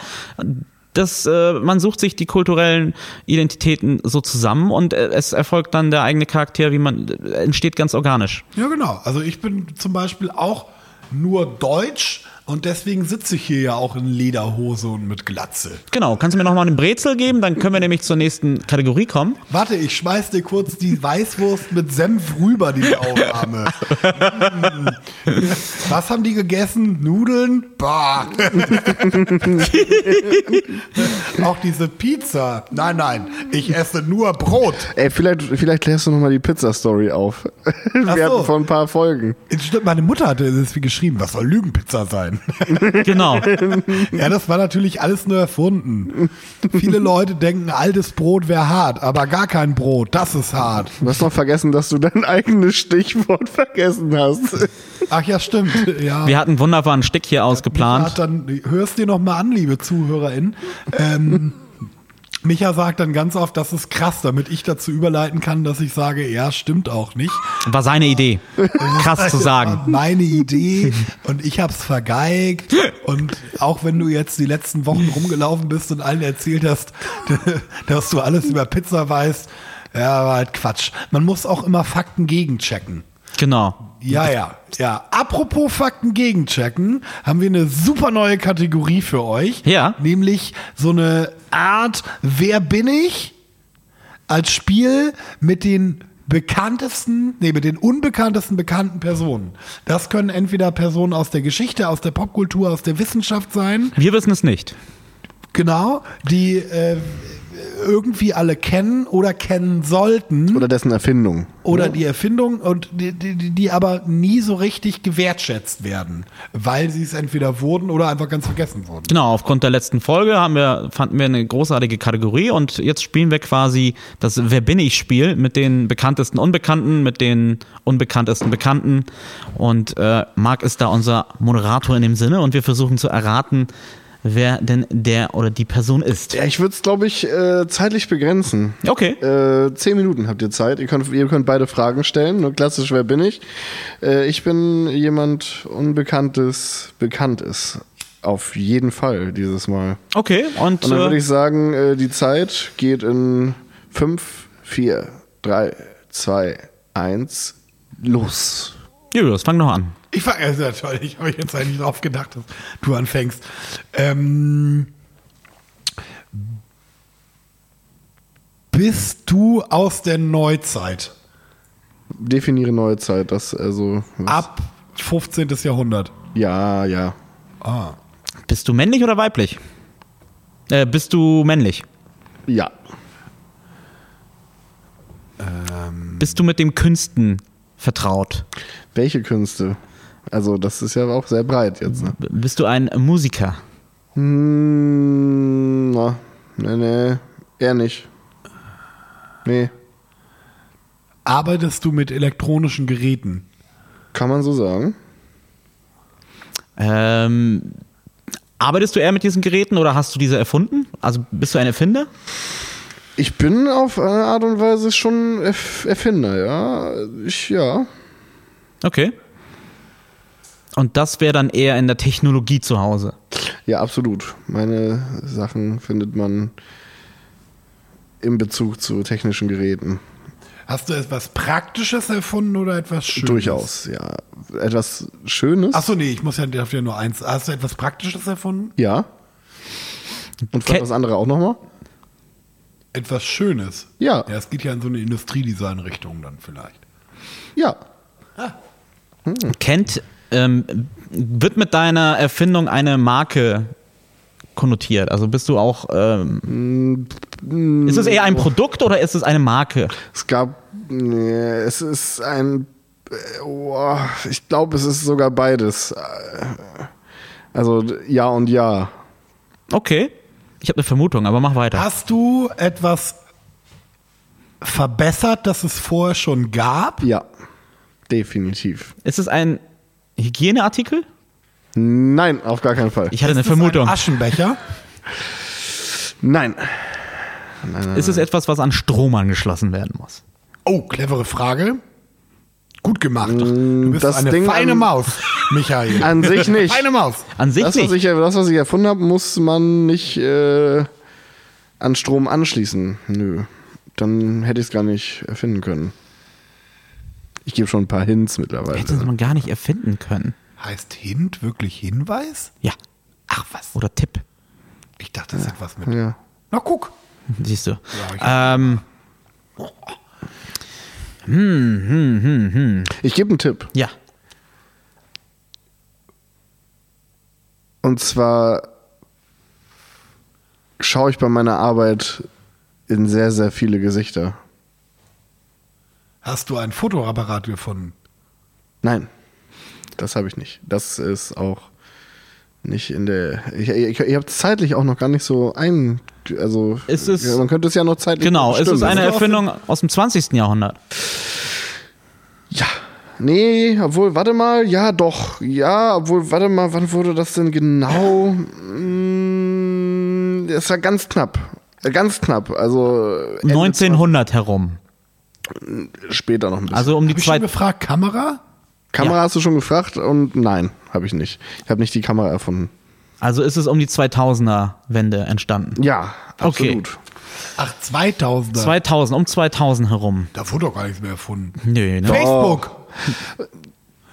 A: Das, äh, man sucht sich die kulturellen Identitäten so zusammen und äh, es erfolgt dann der eigene Charakter, wie man äh, entsteht ganz organisch.
C: Ja, genau. Also ich bin zum Beispiel auch nur deutsch und deswegen sitze ich hier ja auch in Lederhose und mit Glatze.
A: Genau, kannst du mir nochmal einen Brezel geben? Dann können wir nämlich zur nächsten Kategorie kommen.
C: Warte, ich schmeiß dir kurz die Weißwurst mit Senf rüber, die ich aufnahme. Was haben die gegessen? Nudeln? Bah. Auch diese Pizza. Nein, nein, ich esse nur Brot.
B: Ey, vielleicht, vielleicht klärst du nochmal die Pizza-Story auf. Wir
C: so.
B: hatten vor ein paar Folgen.
C: Stimmt, meine Mutter hatte das wie geschrieben, was soll Lügenpizza sein?
A: Genau.
C: Ja, das war natürlich alles nur erfunden. Viele Leute denken, altes Brot wäre hart, aber gar kein Brot, das ist hart.
B: Du hast noch vergessen, dass du dein eigenes Stichwort vergessen hast.
C: Ach ja, stimmt. Ja.
A: Wir hatten einen wunderbaren Stick hier ausgeplant.
C: dann, hörst dir noch mal an, liebe ZuhörerInnen. Ähm, Micha sagt dann ganz oft, das ist krass, damit ich dazu überleiten kann, dass ich sage, ja, stimmt auch nicht.
A: War seine Idee. Krass zu sagen.
C: meine Idee und ich hab's vergeigt. Und auch wenn du jetzt die letzten Wochen rumgelaufen bist und allen erzählt hast, dass du alles über Pizza weißt, ja, war halt Quatsch. Man muss auch immer Fakten gegenchecken.
A: Genau.
C: Ja, ja, ja. Apropos Fakten gegenchecken, haben wir eine super neue Kategorie für euch.
A: Ja.
C: Nämlich so eine Art Wer bin ich? Als Spiel mit den bekanntesten, nee, mit den unbekanntesten bekannten Personen. Das können entweder Personen aus der Geschichte, aus der Popkultur, aus der Wissenschaft sein,
A: Wir wissen es nicht.
C: genau, die äh, irgendwie alle kennen oder kennen sollten
B: Oder dessen Erfindung.
C: oder die Erfindung und die, die, die- die aber nie so richtig gewertschätzt werden, weil sie es entweder wurden oder einfach ganz vergessen wurden.
A: Genau, aufgrund der letzten Folge haben wir, fanden wir eine großartige Kategorie und jetzt spielen wir quasi das Wer bin ich Spiel mit den bekanntesten Unbekannten, mit den unbekanntesten Bekannten und äh, Marc ist da unser Moderator in dem Sinne und wir versuchen zu erraten, wer denn der oder die Person ist.
B: Ja, ich würde es, glaube ich, äh, zeitlich begrenzen.
A: Okay.
B: Äh, zehn Minuten habt ihr Zeit. Ihr könnt, ihr könnt beide Fragen stellen. Nur klassisch, wer bin ich? Äh, ich bin jemand Unbekanntes, bekannt ist. Auf jeden Fall dieses Mal.
A: Okay, und,
B: Und dann würde
A: äh,
B: ich sagen, äh, die Zeit geht in 5, 4, 3, 2, 1, los.
A: Julius, fang noch an.
C: Ich fand es ja toll, ich habe jetzt eigentlich drauf gedacht, dass du anfängst. Ähm, bist du aus der Neuzeit?
B: Definiere neue Zeit. Das, also, was-
C: Ab 15. Jahrhundert.
B: Ja, ja.
C: Ah.
A: Bist du männlich oder weiblich? Äh, bist du männlich?
B: Ja.
A: Bist du mit dem Künsten vertraut?
B: Welche Künste? Also, das ist ja auch sehr breit jetzt. Ne?
A: Bist du ein Musiker?
B: Hm, na, nee, nee, eher nicht. Nee,
C: Arbeitest du mit elektronischen Geräten?
B: kann man so sagen.
A: Ähm, arbeitest du eher mit diesen Geräten oder hast du diese erfunden? Also bist du ein Erfinder?
B: Ich bin auf eine Art und Weise schon Erf Erfinder, ja. Ich, ja.
A: Okay. Und das wäre dann eher in der Technologie zu Hause.
B: Ja, absolut. Meine Sachen findet man in Bezug zu technischen Geräten.
C: Hast du etwas Praktisches erfunden oder etwas Schönes?
B: Durchaus, ja. Etwas Schönes.
C: Achso, nee, ich muss ja, darf ja nur eins. Hast du etwas Praktisches erfunden?
B: Ja. Und
A: Ke-
B: vielleicht das andere auch nochmal?
C: Etwas Schönes?
B: Ja.
C: Ja, es geht ja in so eine Industriedesign-Richtung dann vielleicht.
B: Ja.
A: Kennt, ähm, wird mit deiner Erfindung eine Marke konnotiert? Also bist du auch. Ähm, ist es eher ein Produkt oder ist es eine Marke?
B: Es gab. Nee, es ist ein. Oh, ich glaube, es ist sogar beides. Also ja und ja.
A: Okay. Ich habe eine Vermutung, aber mach weiter.
C: Hast du etwas verbessert, das es vorher schon gab?
B: Ja. Definitiv.
A: Ist es ein Hygieneartikel?
B: Nein, auf gar keinen Fall.
A: Ich hatte eine
C: Ist es
A: Vermutung.
C: Ein Aschenbecher?
B: Nein.
A: Ist es etwas, was an Strom angeschlossen werden muss?
C: Oh, clevere Frage. Gut gemacht. Du bist
B: das
C: eine
B: Ding
C: feine
B: an-
C: Maus, Michael.
B: An sich nicht.
C: Feine Maus.
A: An sich
B: Das was,
A: nicht.
B: ich, das, was ich erfunden habe, muss man nicht äh, an Strom anschließen. Nö. Dann hätte ich es gar nicht erfinden können. Ich gebe schon ein paar Hints mittlerweile.
A: Hätte man gar nicht erfinden können.
C: Heißt Hint wirklich Hinweis?
A: Ja.
C: Ach was.
A: Oder Tipp.
C: Ich dachte, das hat was mit.
B: Ja.
C: Na guck.
A: Siehst du.
C: ich-
A: ähm,
B: Ich gebe einen Tipp.
A: ja.
B: Und zwar schaue ich bei meiner Arbeit in sehr, sehr viele Gesichter.
C: Hast du ein Fotoapparat gefunden?
B: Nein, das habe ich nicht. Das ist auch nicht in der. Ich, ich, ich habe zeitlich auch noch gar nicht so ein. Also,
A: Ist es-
B: ja, man könnte es ja noch zeitlich.
A: Genau, ist es
B: bestimmen.
A: eine
C: Ist es aus
A: Erfindung aus dem 20. Jahrhundert?
B: Ja. Nee, obwohl, warte mal, ja, doch. Ja, obwohl, warte mal, wann wurde das denn genau? Mm, Das war ganz knapp. Ganz knapp. Also Ende
A: 1900 herum.
B: 20 später noch ein bisschen.
A: Also um die zwei.
C: gefragt, Kamera?
B: Kamera
A: ja.
B: hast du schon gefragt und nein, habe ich nicht. Ich habe nicht die Kamera erfunden.
A: Also ist es um die 2000er Wende entstanden.
B: Ja,
A: Okay.
B: absolut.
C: Ach, 2000er.
A: 2000, um 2000 herum.
C: da wurde doch gar nichts mehr erfunden.
A: Nö, ne?
C: Facebook.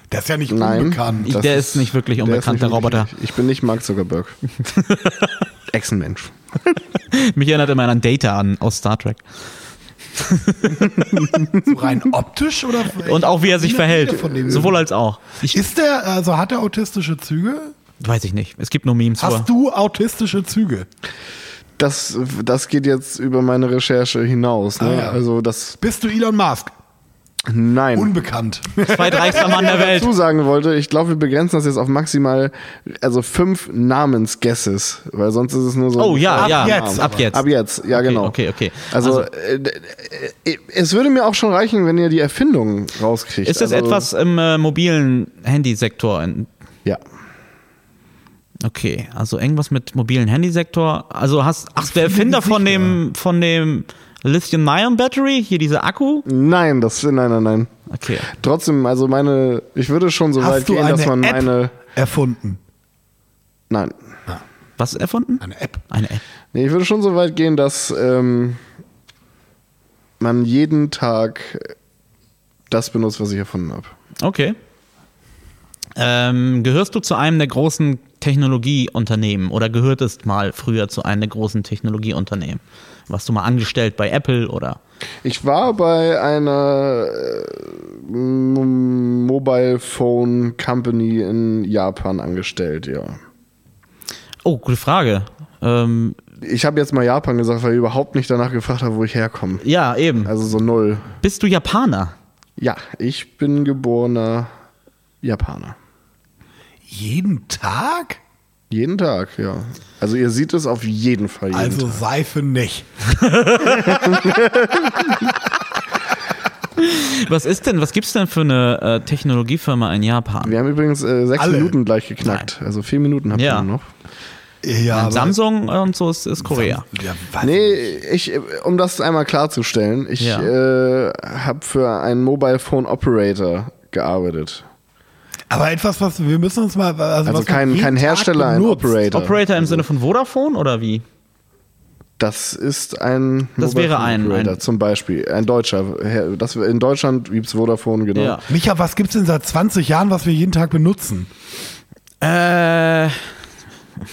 C: Das ist ja nicht
B: Nein.
C: unbekannt.
A: Ich- der ist nicht wirklich
B: der
A: unbekannt,
B: nicht
A: der
B: wirklich-
A: Roboter.
B: Ich bin nicht Mark Zuckerberg. Echsenmensch.
A: Mich erinnert immer an Data an aus Star Trek.
C: So rein optisch oder?
A: Und auch wie er sich
C: Ich
A: verhält.
C: erinnere Von dem
A: Sowohl als auch. Ich,
C: ist der, also hat er autistische Züge?
A: weiß ich nicht. Es gibt nur Memes.
C: Hast
A: Hast
C: du autistische Züge?
B: Das, das geht jetzt über meine Recherche hinaus. Ne?
C: Ah, ja.
B: Also das.
C: Bist du Elon Musk?
B: Nein.
C: Unbekannt.
A: Zweitreichster Mann der Welt.
B: dazu sagen wollte, ich glaube, wir begrenzen das jetzt auf maximal, also fünf Namensguesses, weil sonst ist es nur so.
A: Oh ja,
C: Ab
A: ja.
C: jetzt
A: Ab jetzt.
B: Ab jetzt, ja
A: Okay,
B: genau.
A: okay, okay.
B: Also,
A: Also-
B: äh, äh, es würde mir auch schon reichen, wenn ihr die Erfindung rauskriegt.
A: Ist es
B: also,
A: etwas im äh, mobilen Handysektor?
B: Ja.
A: Okay, also irgendwas mit mobilen Handysektor. Also hast ach, der Erfinder von dem von dem Lithium-Ion-Battery, hier diese Akku?
B: Nein, das, nein, nein, nein.
A: Okay.
B: Trotzdem, also meine, ich würde schon so weit
C: Hast du
B: gehen, dass man
C: App
B: meine,
C: erfunden?
B: nein.
A: Was erfunden?
C: Eine App.
A: Eine App.
B: Nee, ich würde schon so weit gehen, dass ähm, man jeden Tag das benutzt, was ich erfunden habe.
A: Okay. Ähm, gehörst du zu einem der großen Technologieunternehmen oder gehörtest mal früher zu einem der großen Technologieunternehmen? Warst du mal angestellt bei Apple oder?
B: Ich war bei einer äh, Mobile Phone Company in Japan angestellt, ja.
A: Oh, gute Frage. Ähm,
B: Ich habe jetzt mal Japan gesagt, weil ich überhaupt nicht danach gefragt habe, wo ich herkomme.
A: ja, eben.
B: Also so null.
A: Bist du Japaner?
B: Ja, ich bin geborener Japaner.
C: Jeden Tag?
B: Jeden Tag, ja. Also ihr seht es auf jeden Fall jeden
C: Also
B: Tag.
C: Seife nicht.
A: Was ist denn, was gibt's denn für eine äh, Technologiefirma in Japan?
B: Wir haben übrigens äh, sechs
C: Alle.
B: Minuten gleich geknackt. Also vier Minuten habt
A: Ja.
B: ihr noch.
C: Ja, aber-
A: Samsung und so ist, ist Korea.
C: Ja, was?
B: Nee, ich, um das einmal klarzustellen, ich
A: Ja.
B: äh, habe für einen Mobile Phone Operator gearbeitet.
C: Aber etwas, was wir müssen uns mal. Also,
B: Also kein, kein Hersteller, ein. Operator.
A: Operator im Sinne von Vodafone oder wie?
B: Das ist ein
A: Das wäre ein- ein-
B: zum Beispiel. Ein deutscher. Her- Das, in Deutschland gibt's Vodafone, genau.
A: Ja.
C: Micha, was gibt's denn seit 20 Jahren, was wir jeden Tag benutzen?
A: Äh,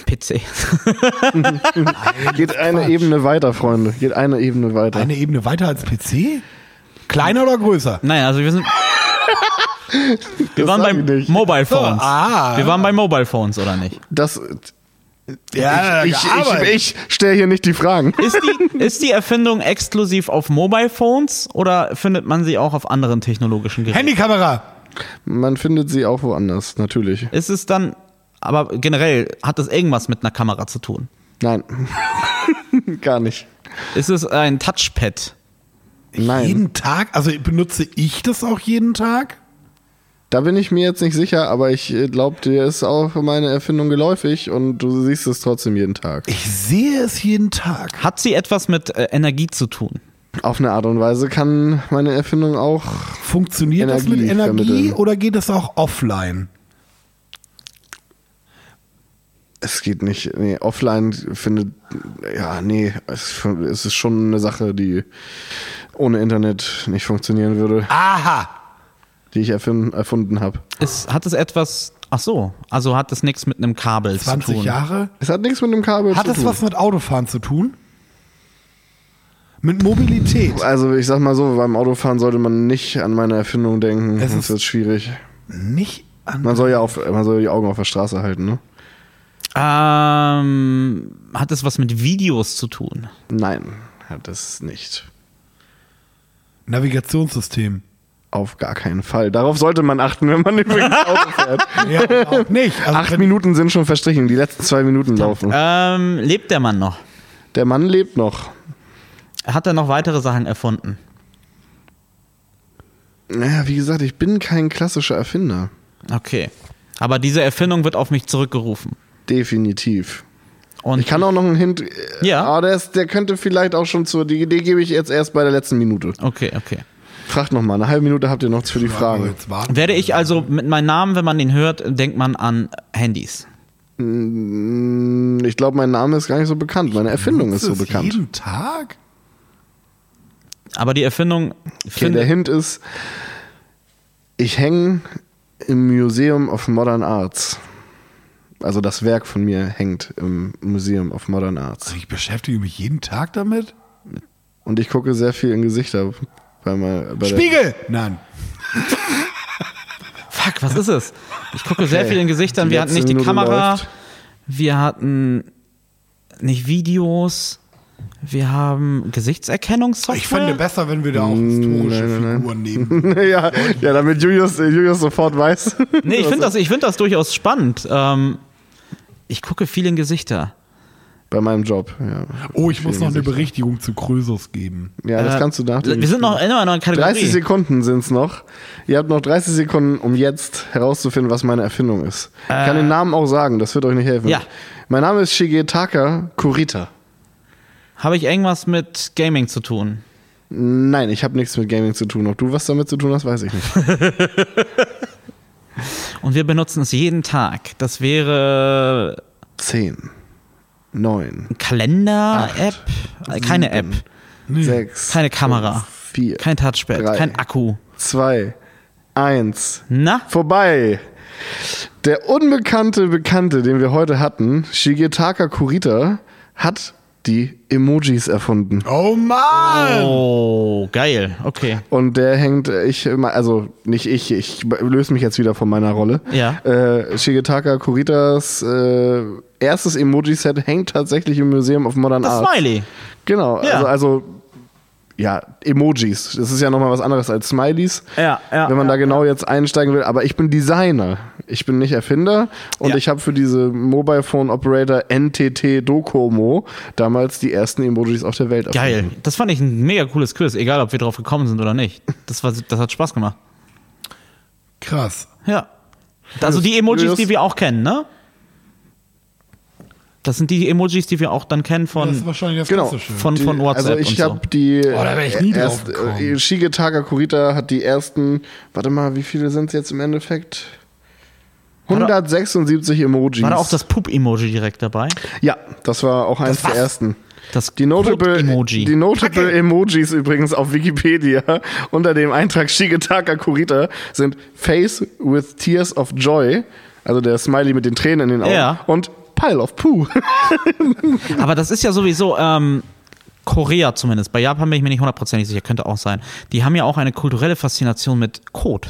A: PC.
B: Geht eine Ebene weiter, Freunde. Geht eine Ebene weiter.
C: Eine Ebene weiter als PC? Kleiner oder größer?
A: Nein, also wir sind. Wir waren
B: sag
A: bei
B: ich nicht.
A: Mobile Phones.
C: ah.
A: wir waren bei Mobile Phones, oder nicht?
B: Das,
C: Ja,
B: ich, ich, ich, ich stelle hier nicht die Fragen.
A: Ist die, ist die Erfindung exklusiv auf Mobile Phones oder findet man sie auch auf anderen technologischen Geräten?
C: Handykamera.
B: Man findet sie auch woanders, natürlich.
A: Ist es dann, aber generell, hat das irgendwas mit einer Kamera zu tun?
B: Nein. Gar nicht.
A: Ist es ein Touchpad?
B: Nein.
C: Jeden Tag? Also benutze ich das auch jeden Tag?
B: Da bin ich mir jetzt nicht sicher, aber ich glaube, dir ist auch meine Erfindung geläufig und du siehst es trotzdem jeden Tag.
C: Ich sehe es jeden Tag.
A: Hat sie etwas mit äh, Energie zu tun?
B: Auf eine Art und Weise kann meine Erfindung auch.
C: Funktioniert das mit
B: Energie
C: Energie
B: vermitteln.
C: oder geht es auch offline?
B: Es geht nicht. Nee, offline findet. Ja, nee. Es ist schon eine Sache, die ohne Internet nicht funktionieren würde,
C: Aha.
B: Die ich erfinden, erfunden habe.
A: Ist, hat es etwas, ach so, also hat es nichts mit einem Kabel zu
C: 20
A: tun?
C: Jahre?
B: Es hat nichts mit dem Kabel
C: Hat
B: zu
C: es
B: tun.
C: was mit Autofahren zu tun? Mit Mobilität?
B: also ich sag mal so, beim Autofahren sollte man nicht an meine Erfindung denken.
C: Es
B: Das
C: ist-
B: wird schwierig.
C: Nicht an.
B: Man soll ja auf, man soll die Augen auf der Straße halten, ne?
A: Ähm, hat es was mit Videos zu tun?
B: Nein, hat es nicht.
C: Navigationssystem.
B: Auf gar keinen Fall. Darauf sollte man achten, wenn man übrigens Auto fährt.
C: Ja, auch nicht. Also
B: Acht Minuten sind schon verstrichen, die letzten zwei Minuten laufen.
A: Ähm, lebt der Mann noch?
B: Der Mann lebt noch.
A: Hat er noch weitere Sachen erfunden?
B: Naja, wie gesagt, ich bin kein klassischer Erfinder.
A: Okay. Aber diese Erfindung wird auf mich zurückgerufen.
B: Definitiv.
A: Und
B: Ich kann auch noch einen Hint. äh,
A: Ja.
B: Aber der, ist, der könnte vielleicht auch schon zur. Die Idee gebe ich jetzt erst bei der letzten Minute.
A: Okay, okay.
B: Fragt noch mal. Eine halbe Minute habt ihr noch für die Fragen.
A: Werde ich also mit meinem Namen, wenn man den hört, denkt man an Handys.
B: Mm, Ich glaube, mein Name ist gar nicht so bekannt. Meine Erfindung ist so bekannt.
C: Jeden Tag?
A: Aber die Erfindung
B: Okay, der Hint ist, ich hänge im Museum of Modern Arts. Also das Werk von mir hängt im Museum of Modern Arts.
C: Also ich beschäftige mich jeden Tag damit?
B: Und ich gucke sehr viel in Gesichter. Bei mal, bei
C: Spiegel! Nein.
A: Fuck, was ist es? Ich gucke sehr
B: Okay.
A: viel in Gesichtern. Wir hatten nicht die
B: Minute
A: Kamera.
B: läuft.
A: Wir hatten nicht Videos. Wir haben Gesichtserkennungssoftware.
C: Ich fände besser, wenn wir da auch historische
B: nein, nein,
C: Figuren nehmen.
B: ja, ja, damit Julius, Julius sofort weiß.
A: Nee, ich finde das, ich find das durchaus spannend. Ähm, ich gucke viel in Gesichter.
B: Bei meinem Job, ja.
C: Oh, ich muss noch eine. Berichtigung zu Krösus geben.
B: Ja, das
A: Äh,
B: kannst du nachträglich.
A: Wir sind noch in einer Kategorie.
B: 30 Sekunden sind es noch. Ihr habt noch 30 Sekunden, um jetzt herauszufinden, was meine Erfindung ist. Ich kann den Namen auch sagen, das wird euch nicht helfen.
A: Ja.
B: Mein Name ist Shigetaka Kurita.
A: Habe ich irgendwas mit Gaming zu tun?
B: Nein, ich habe nichts mit Gaming zu tun. Ob du was damit zu tun hast, weiß ich nicht.
A: Und wir benutzen es jeden Tag. Das wäre
B: 10, 9,
A: Kalender-App? Äh, Keine App.
B: 6,
A: Keine Kamera.
B: 4,
A: Kein Touchpad.
B: Drei.
A: Kein Akku.
B: 2, 1.
A: Na?
B: Vorbei. Der unbekannte Bekannte, den wir heute hatten, Shigetaka Kurita, hat die Emojis erfunden.
C: Oh Mann!
A: Oh, geil. Okay.
B: Und der hängt, ich, also nicht ich, ich löse mich jetzt wieder von meiner Rolle.
A: Ja.
B: Äh, Shigetaka Kuritas äh, erstes Emoji-Set hängt tatsächlich im Museum of Modern
A: Das
B: Art.
A: Smiley.
B: Genau,
A: Ja.
B: also, also ja, Emojis. Das ist ja nochmal was anderes als Smileys.
A: Ja, ja,
B: Wenn man
A: ja,
B: da genau jetzt einsteigen will. Aber ich bin Designer. Ich bin nicht Erfinder. Und
A: Ja.
B: ich habe für diese Mobile Phone Operator NTT Docomo damals die ersten Emojis auf der Welt
A: Geil.
B: erfunden.
A: Das fand ich ein mega cooles Quiz, egal ob wir drauf gekommen sind oder nicht. Das, war, das hat Spaß gemacht.
C: Krass.
A: Ja. Also die Emojis, die wir auch kennen, ne? Das sind die Emojis, die wir auch dann kennen
C: das ist
A: von,
C: wahrscheinlich das
B: Genau.
A: Von,
B: Die,
A: von WhatsApp
B: also ich
A: und so.
B: habe die
C: Oh, da wär ich nie drauf
B: erst,
C: gekommen.
B: äh, Shigetaka Kurita hat die ersten, warte mal, wie viele sind es jetzt im Endeffekt?
A: War da-
B: 176 Emojis.
A: War da auch das Pup-Emoji direkt dabei?
B: Ja, das war auch eins
C: Das
B: der ersten.
A: Das
B: Die Notable,
A: Code-Emoji.
B: die Notable Emojis übrigens auf Wikipedia unter dem Eintrag Shigetaka Kurita sind Face with Tears of Joy, also der Smiley mit den Tränen in den Augen,
A: Ja.
B: und Pile of Poo.
A: Aber das ist ja sowieso, ähm, Korea zumindest, bei Japan bin ich mir nicht hundertprozentig sicher, könnte auch sein. Die haben ja auch eine kulturelle Faszination mit Code.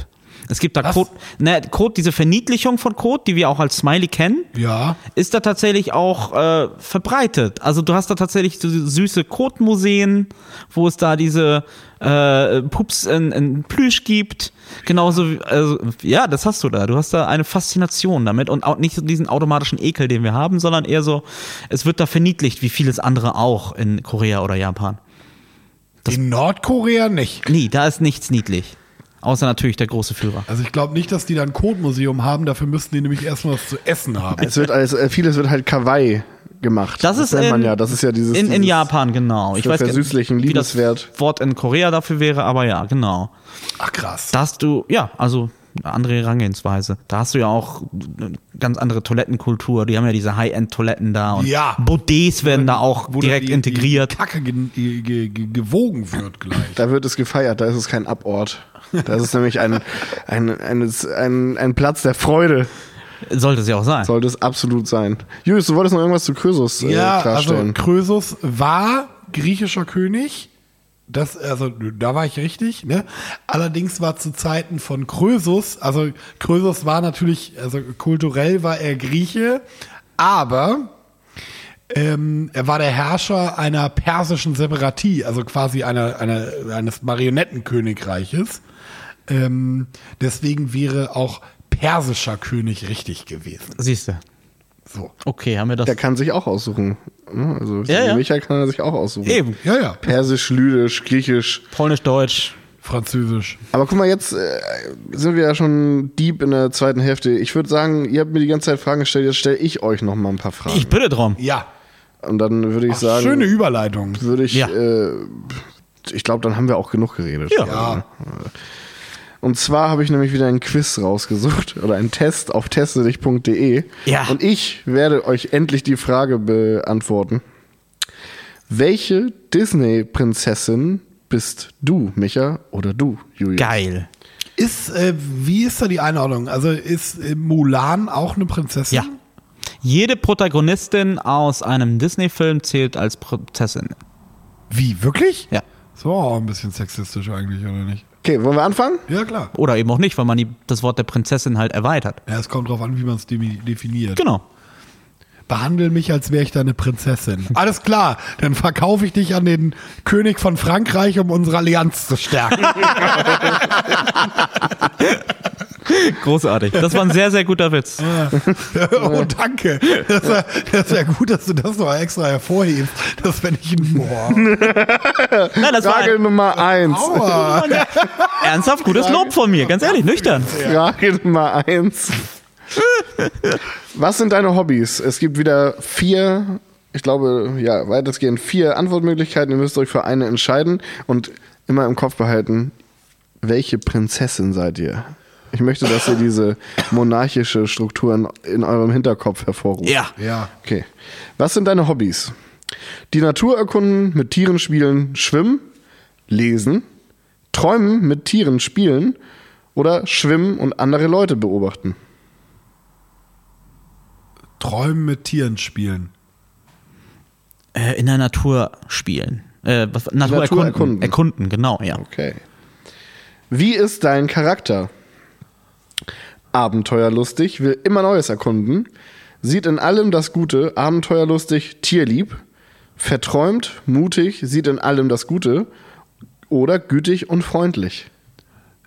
A: Es gibt da
C: Was?
A: Code, ne, Code, diese Verniedlichung von Code, die wir auch als Smiley kennen,
C: Ja.
A: ist da tatsächlich auch äh, verbreitet. Also du hast da tatsächlich so süße Kotmuseen, wo es da diese äh, Pups in, in Plüsch gibt. Genauso, wie- also, ja, das hast du da. Du hast da eine Faszination damit und auch nicht so diesen automatischen Ekel, den wir haben, sondern eher so, es wird da verniedlicht, wie vieles andere auch in Korea oder Japan.
C: In Nordkorea nicht.
A: Nee, da ist nichts niedlich. Außer natürlich der große Führer.
C: Also ich glaube nicht, dass die da ein Codemuseum haben. Dafür müssten die nämlich erstmal was zu essen haben.
B: Es wird alles, äh, vieles wird halt Kawaii gemacht.
A: Das, ist
B: nennt
A: in,
B: man ja. Das ist ja dieses.
A: in, in
B: dieses
A: Japan, genau. Ich weiß
B: versüßlichen
A: wie das
B: Liebeswert.
A: Wort in Korea dafür wäre, aber ja, genau.
C: Ach krass.
A: Da hast du, ja, also andere Herangehensweise. Da hast du ja auch eine ganz andere Toilettenkultur. Die haben ja diese High-End-Toiletten da. Und
C: Ja.
A: Bidets werden da auch
C: Wo
A: direkt
C: die,
A: integriert.
C: Die Kacke ge ge ge ge gewogen wird gleich.
B: Da wird es gefeiert, da ist es kein Abort. Da ist es nämlich ein, ein, ein, ein, ein Platz der Freude,
A: Sollte es ja auch sein.
B: sollte es absolut sein. Julius, du wolltest noch irgendwas zu Krösus äh,
C: Ja, also
B: klarstellen.
C: Krösus war griechischer König. Das, also, da war ich richtig, ne? Allerdings war zu Zeiten von Krösus, also Krösus war natürlich, also kulturell war er Grieche, aber ähm, er war der Herrscher einer persischen Separatie, also quasi einer, einer, eines Marionettenkönigreiches. Ähm, deswegen wäre auch persischer König richtig gewesen.
A: Siehst du.
C: So.
A: Okay, haben wir das.
B: Der kann sich auch aussuchen. ne? Also
A: Ja, ja.
B: Michael kann er sich auch aussuchen.
A: Eben.
C: Ja, ja.
B: Persisch, Lydisch, Griechisch.
A: Polnisch, Deutsch.
C: Französisch.
B: Aber guck mal, jetzt äh, sind wir ja schon deep in der zweiten Hälfte. Ich würde sagen, ihr habt mir die ganze Zeit Fragen gestellt, jetzt stelle ich euch noch mal ein paar Fragen.
A: Ich bitte drum.
C: Ja.
B: Und dann würde ich
C: Ach,
B: sagen,
C: schöne Überleitung.
B: würde ich,
A: Ja.
B: äh, ich glaube, dann haben wir auch genug geredet.
A: Ja.
C: Ja.
B: Und zwar habe ich nämlich wieder einen Quiz rausgesucht oder einen Test auf testedich.de.
A: Ja.
B: Und ich werde euch endlich die Frage beantworten. Welche Disney-Prinzessin bist du, Micha, oder du, Julius?
A: Geil.
C: Ist, äh, wie ist da die Einordnung? Also ist äh, Mulan auch eine Prinzessin?
A: Ja. Jede Protagonistin aus einem Disney-Film zählt als Prinzessin.
C: Wie, wirklich?
A: Ja.
C: Das war auch ein bisschen sexistisch eigentlich, oder nicht?
B: Okay, wollen wir anfangen?
C: Ja, klar.
A: Oder eben auch nicht, weil man die, das Wort der Prinzessin halt erweitert.
C: Ja, es kommt drauf an, wie man es definiert.
A: Genau.
C: Behandle mich, als wäre ich deine Prinzessin. Alles klar, dann verkaufe ich dich an den König von Frankreich, um unsere Allianz zu stärken.
A: Großartig. Das war ein sehr, sehr guter Witz.
C: oh, danke. Das ist, ja, das ist ja gut, dass du das noch extra hervorhebst. Das wenn ich ein Boah.
A: Nein, das war
B: Frage
A: ein
B: Nummer eins.
C: Aua.
A: ernsthaft gutes Lob von mir. Ganz ehrlich, nüchtern.
B: Frage Nummer eins. Was sind deine Hobbys? Es gibt wieder vier, ich glaube, ja, weitestgehend vier Antwortmöglichkeiten. Ihr müsst euch für eine entscheiden und immer im Kopf behalten, welche Prinzessin seid ihr? Ich möchte, dass ihr diese monarchische Strukturen in eurem Hinterkopf hervorruft.
A: Ja.
C: Ja.
B: Okay. Was sind deine Hobbys? Die Natur erkunden, mit Tieren spielen, schwimmen, lesen, träumen, mit Tieren spielen oder schwimmen und andere Leute beobachten.
C: Träumen mit Tieren spielen.
A: Äh, in der Natur spielen. Äh, was, Natur,
B: Natur
A: erkunden.
B: erkunden.
A: erkunden. genau, ja.
B: Okay. Wie ist dein Charakter? Abenteuerlustig, will immer Neues erkunden, sieht in allem das Gute, abenteuerlustig, tierlieb, verträumt, mutig, sieht in allem das Gute oder gütig und freundlich.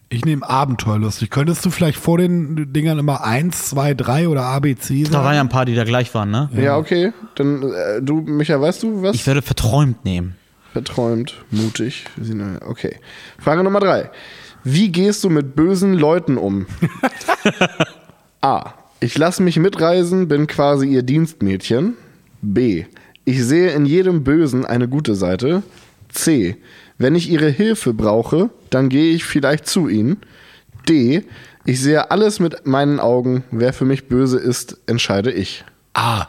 C: Ich nehme abenteuerlustig. Könntest du vielleicht vor den Dingern immer 1, 2, 3 oder ABC
A: Da waren ja
C: sagen?
A: ein paar, die da gleich waren, ne?
B: Ja, okay. Dann äh, du, Micha, weißt du was?
A: Ich würde verträumt nehmen.
B: Verträumt, mutig. Okay. Frage Nummer drei. Wie gehst du mit bösen Leuten um? A. Ich lasse mich mitreisen, bin quasi ihr Dienstmädchen. B. Ich sehe in jedem Bösen eine gute Seite. C. Wenn ich ihre Hilfe brauche, dann gehe ich vielleicht zu ihnen. D. Ich sehe alles mit meinen Augen. Wer für mich böse ist, entscheide ich.
C: A.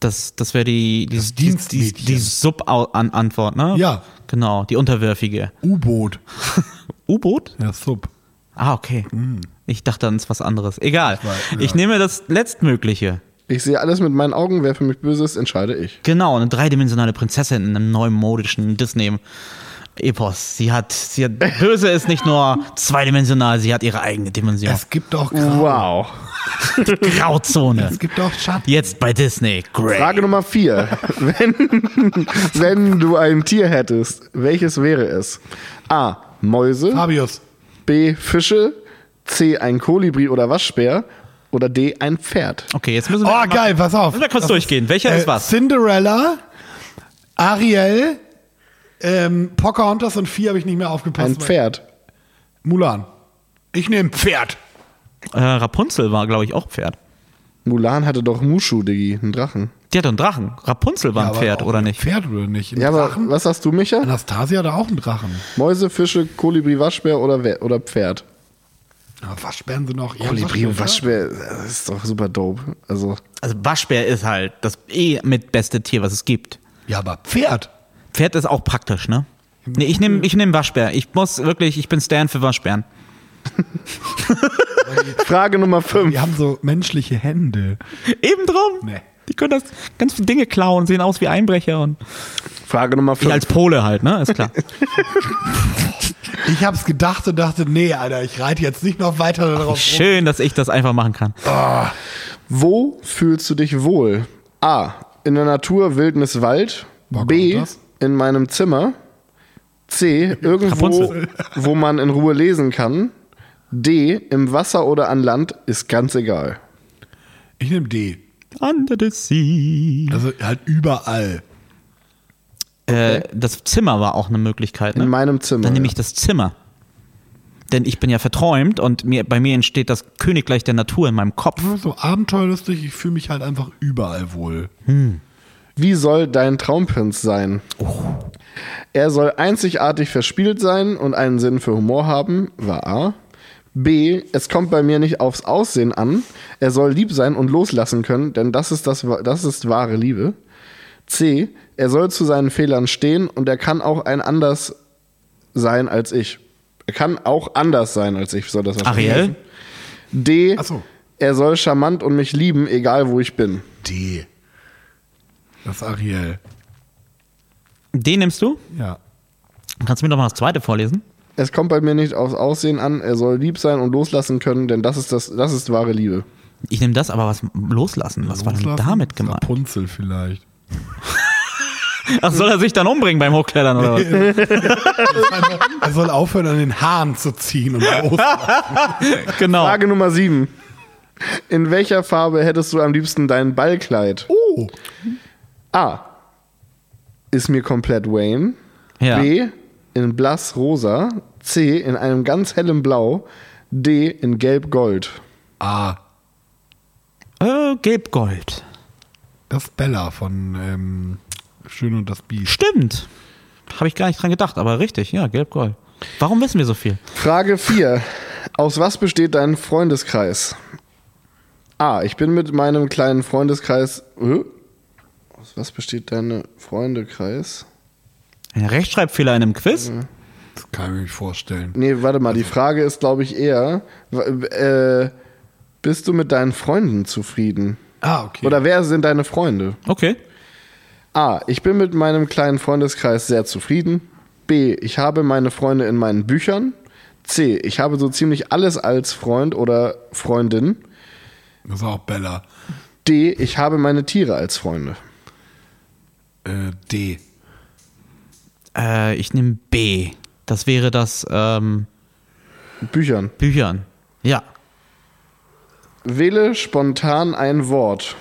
A: Das, das wäre die, die,
C: Das
A: die, die, die Sub-Antwort, ne?
C: Ja.
A: Genau, die unterwürfige.
C: U-Boot.
A: U-Boot?
C: Ja, Sub.
A: Ah, okay. Ich dachte, dann ist was anderes. Egal.
C: war- ja.
A: Ich nehme das letztmögliche.
B: Ich sehe alles mit meinen Augen. Wer für mich böse ist, entscheide ich.
A: Genau, eine dreidimensionale Prinzessin in einem neumodischen Disney-Epos. Sie hat, sie hat, böse ist nicht nur zweidimensional, sie hat ihre eigene Dimension.
C: Es gibt auch Grau.
B: Wow.
A: Grauzone.
C: Es gibt auch Schatten.
A: Jetzt bei Disney. Great.
B: Frage Nummer vier. Wenn, wenn du ein Tier hättest, welches wäre es? A. Mäuse.
C: Fabius.
B: B. Fische. C. Ein Kolibri oder Waschbär. Oder D. Ein Pferd.
A: Okay, jetzt müssen wir.
C: Oh,
A: mal-
C: geil, pass auf.
A: Müssen wir kurz durchgehen. Welcher
C: äh,
A: ist was?
C: Cinderella, Ariel, ähm, Pocahontas und vier habe ich nicht mehr aufgepasst.
B: Ein Pferd.
C: Mulan. Ich nehme Pferd.
A: Äh, Rapunzel war, glaube ich, auch Pferd.
B: Mulan hatte doch Mushu, Diggi, einen Drachen.
A: Die hat doch einen Drachen. Rapunzel war ein
C: aber
A: Pferd, oder
C: ein
A: nicht?
C: Pferd oder nicht? Ein
B: Ja, aber
C: Drachen?
B: was hast du, Micha?
C: Anastasia hat auch einen Drachen.
B: Mäuse, Fische, Kolibri, Waschbär oder, We- oder Pferd?
C: Aber Waschbären sind auch eher
B: Kolibri und
C: Waschbär.
B: Waschbär, das ist doch super dope. Also,
A: Also Waschbär ist halt das eh mit beste Tier, was es gibt.
C: Ja, aber Pferd.
A: Pferd ist auch praktisch, ne? Nee, ich nehme ich nehm Waschbär. Ich muss wirklich, ich bin Stan für Waschbären.
B: Frage Nummer 5.
C: Die haben so menschliche Hände.
A: Eben drum.
C: Nee.
A: Die können das ganz viele Dinge klauen, sehen aus wie Einbrecher und
B: Frage Nummer
A: ich
B: 5.
A: als Pole halt, ne? Ist klar.
C: Ich hab's gedacht und dachte, nee, Alter, ich reite jetzt nicht noch weiter darauf rum.
A: Schön, dass ich das einfach machen kann.
B: Wo fühlst du dich wohl? A. In der Natur, Wildnis, Wald.
C: Bock
B: B. In meinem Zimmer. C. Irgendwo,
A: Rapunzel.
B: wo man in Ruhe lesen kann. D. Im Wasser oder an Land. Ist ganz egal.
C: Ich nehme D.
A: Under the sea.
C: Also halt überall.
A: Äh, das Zimmer war auch eine Möglichkeit,
B: In
A: ne?
B: meinem Zimmer.
A: Dann nehme
B: ja.
A: ich das Zimmer. Denn ich bin ja verträumt und mir, bei mir entsteht das Königreich der Natur in meinem Kopf.
C: So abenteuerlustig, ich fühle mich halt einfach überall wohl.
B: Wie soll dein Traumprinz sein? Er soll einzigartig verspielt sein und einen Sinn für Humor haben, war A. B. Es kommt bei mir nicht aufs Aussehen an. Er soll lieb sein und loslassen können, denn das ist, das, das ist wahre Liebe. C. Er soll zu seinen Fehlern stehen und er kann auch ein anders sein als ich. Er kann auch anders sein als ich, soll das
A: Ariel?
B: heißen. D.
C: Ach so.
B: Er soll charmant und mich lieben, egal wo ich bin.
C: D. Das ist Ariel.
A: Den nimmst du?
C: Ja.
A: Kannst du mir doch mal das zweite vorlesen?
B: Es kommt bei mir nicht aufs Aussehen an, er soll lieb sein und loslassen können, denn das ist das, das ist wahre Liebe.
A: Ich nehme das, aber was loslassen? Was war denn
C: Loslassen?
A: damit gemeint?
C: Rapunzel vielleicht.
A: Ach, soll er sich dann umbringen beim Hochklettern oder was?
C: Er soll aufhören, an den Haaren zu ziehen und
A: genau.
B: Frage Nummer 7. In welcher Farbe hättest du am liebsten dein Ballkleid?
C: Oh.
B: A. Ist mir komplett Wayne.
A: Ja.
B: B. In blass rosa. C. In einem ganz hellem Blau. D. In gelb-gold.
C: Ah.
A: Äh, Gelbgold.
C: Das Bella von ähm, Schön und das Biest.
A: Stimmt. Habe ich gar nicht dran gedacht, aber richtig, ja, Gelbgold. Warum wissen wir so viel?
B: Frage 4. Aus was besteht dein Freundeskreis? A. Ich bin mit meinem kleinen Freundeskreis. Hä? Aus was besteht dein Freundekreis?
A: Ein Rechtschreibfehler in einem Quiz?
C: Das kann ich mir nicht vorstellen.
B: Nee, warte mal, die Frage ist, glaube ich, eher, äh, bist du mit deinen Freunden zufrieden?
C: Ah, okay.
B: Oder wer sind deine Freunde?
A: Okay.
B: A. Ich bin mit meinem kleinen Freundeskreis sehr zufrieden. B. Ich habe meine Freunde in meinen Büchern. C. Ich habe so ziemlich alles als Freund oder Freundin.
C: das ist auch Bella.
B: D. Ich habe meine Tiere als Freunde.
C: Äh, D.
A: Äh, ich nehme B. Das wäre das ähm,
B: Büchern.
A: Büchern. Ja.
B: Wähle spontan ein Wort.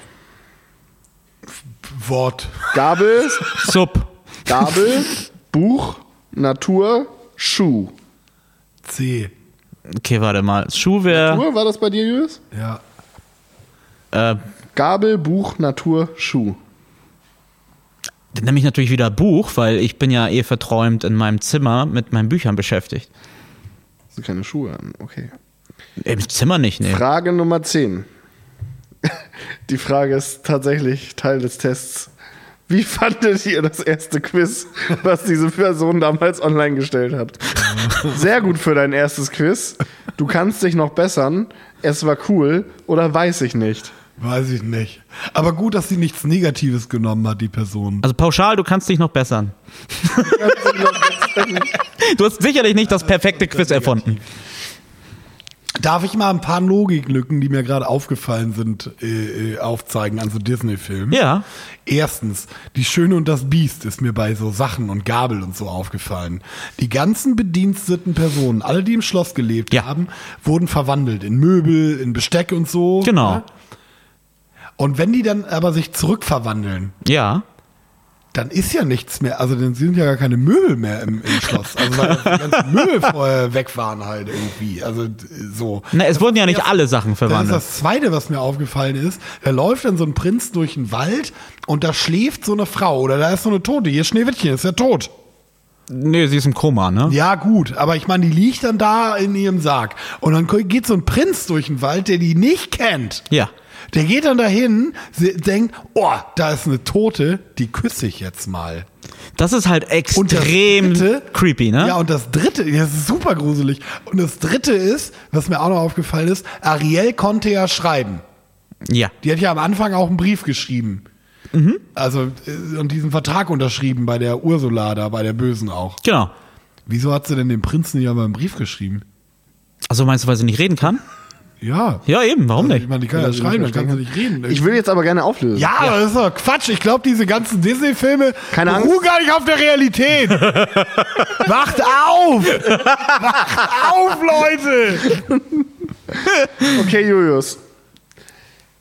C: Wort.
B: Gabel,
A: Sub.
B: Gabel, Buch, Natur, Schuh.
C: C.
A: Okay, warte mal. Schuh wäre
B: Natur, war das bei dir, Julius?
C: Ja.
A: äh,
B: Gabel, Buch, Natur, Schuh.
A: Dann nehme ich natürlich wieder Buch, weil ich bin ja eh verträumt in meinem Zimmer mit meinen Büchern beschäftigt.
B: Hast du keine Schuhe an? Okay.
A: Im Zimmer nicht, nee.
B: Frage Nummer 10. Die Frage ist tatsächlich Teil des Tests. Wie fandet ihr das erste Quiz, was diese Person damals online gestellt hat? Sehr gut für dein erstes Quiz. Du kannst dich noch bessern. Es war cool oder weiß ich nicht.
C: Weiß ich nicht. Aber gut, dass sie nichts Negatives genommen hat, die Person.
A: Also pauschal, du kannst dich noch bessern. du hast sicherlich nicht das perfekte Quiz erfunden.
C: Darf ich mal ein paar Logiklücken, die mir gerade aufgefallen sind, äh, äh, aufzeigen an so Disney-Filmen?
A: Ja.
C: Erstens, die Schöne und das Biest ist mir bei so Sachen und Gabel und so aufgefallen. Die ganzen bediensteten Personen, alle, die im Schloss gelebt
A: Ja.
C: haben, wurden verwandelt in Möbel, in Besteck und so.
A: Genau.
C: ne? Und wenn die dann aber sich zurückverwandeln,
A: Ja.
C: dann ist ja nichts mehr, also dann sind ja gar keine Möbel mehr im, im Schloss. Also weil die ganzen Möbel vorher weg waren halt irgendwie. Also so.
A: Na, es wurden ja nicht alle Sachen
C: Das ist
A: verwandelt.
C: das Zweite, was mir aufgefallen ist. Da läuft dann so ein Prinz durch den Wald und da schläft so eine Frau oder da ist so eine Tote. Hier Schneewittchen ist ja tot.
A: Nee, sie ist im Koma, ne?
C: Ja, gut, aber ich meine, die liegt dann da in ihrem Sarg. Und dann geht so ein Prinz durch den Wald, der die nicht kennt.
A: Ja.
C: Der geht dann dahin, denkt, oh, da ist eine Tote, die küsse ich jetzt mal.
A: Das ist halt extrem
C: dritte-
A: creepy, ne?
C: Ja, und das dritte, das ist super gruselig. Und das dritte ist, was mir auch noch aufgefallen ist, Ariel konnte ja schreiben.
A: ja.
C: Die hat ja am Anfang auch einen Brief geschrieben. Also, äh, und diesen Vertrag unterschrieben bei der Ursula da, bei der Bösen auch.
A: Genau.
C: Wieso hat sie denn dem Prinzen nicht aber einen Brief geschrieben?
A: Also meinst du, weil sie nicht reden kann?
C: Ja.
A: Ja, eben, warum
C: Ich
A: nicht?
C: meine, die kann ja
B: Also,
C: schreiben, dann
B: ich
C: kann sie nicht reden.
B: Ich will jetzt aber gerne auflösen.
C: ja, aber das ist doch Quatsch. Ich glaube, diese ganzen Disney-Filme
B: Angst.
C: gar nicht auf der Realität. Wacht auf! Wacht auf, Leute!
B: Okay, Julius.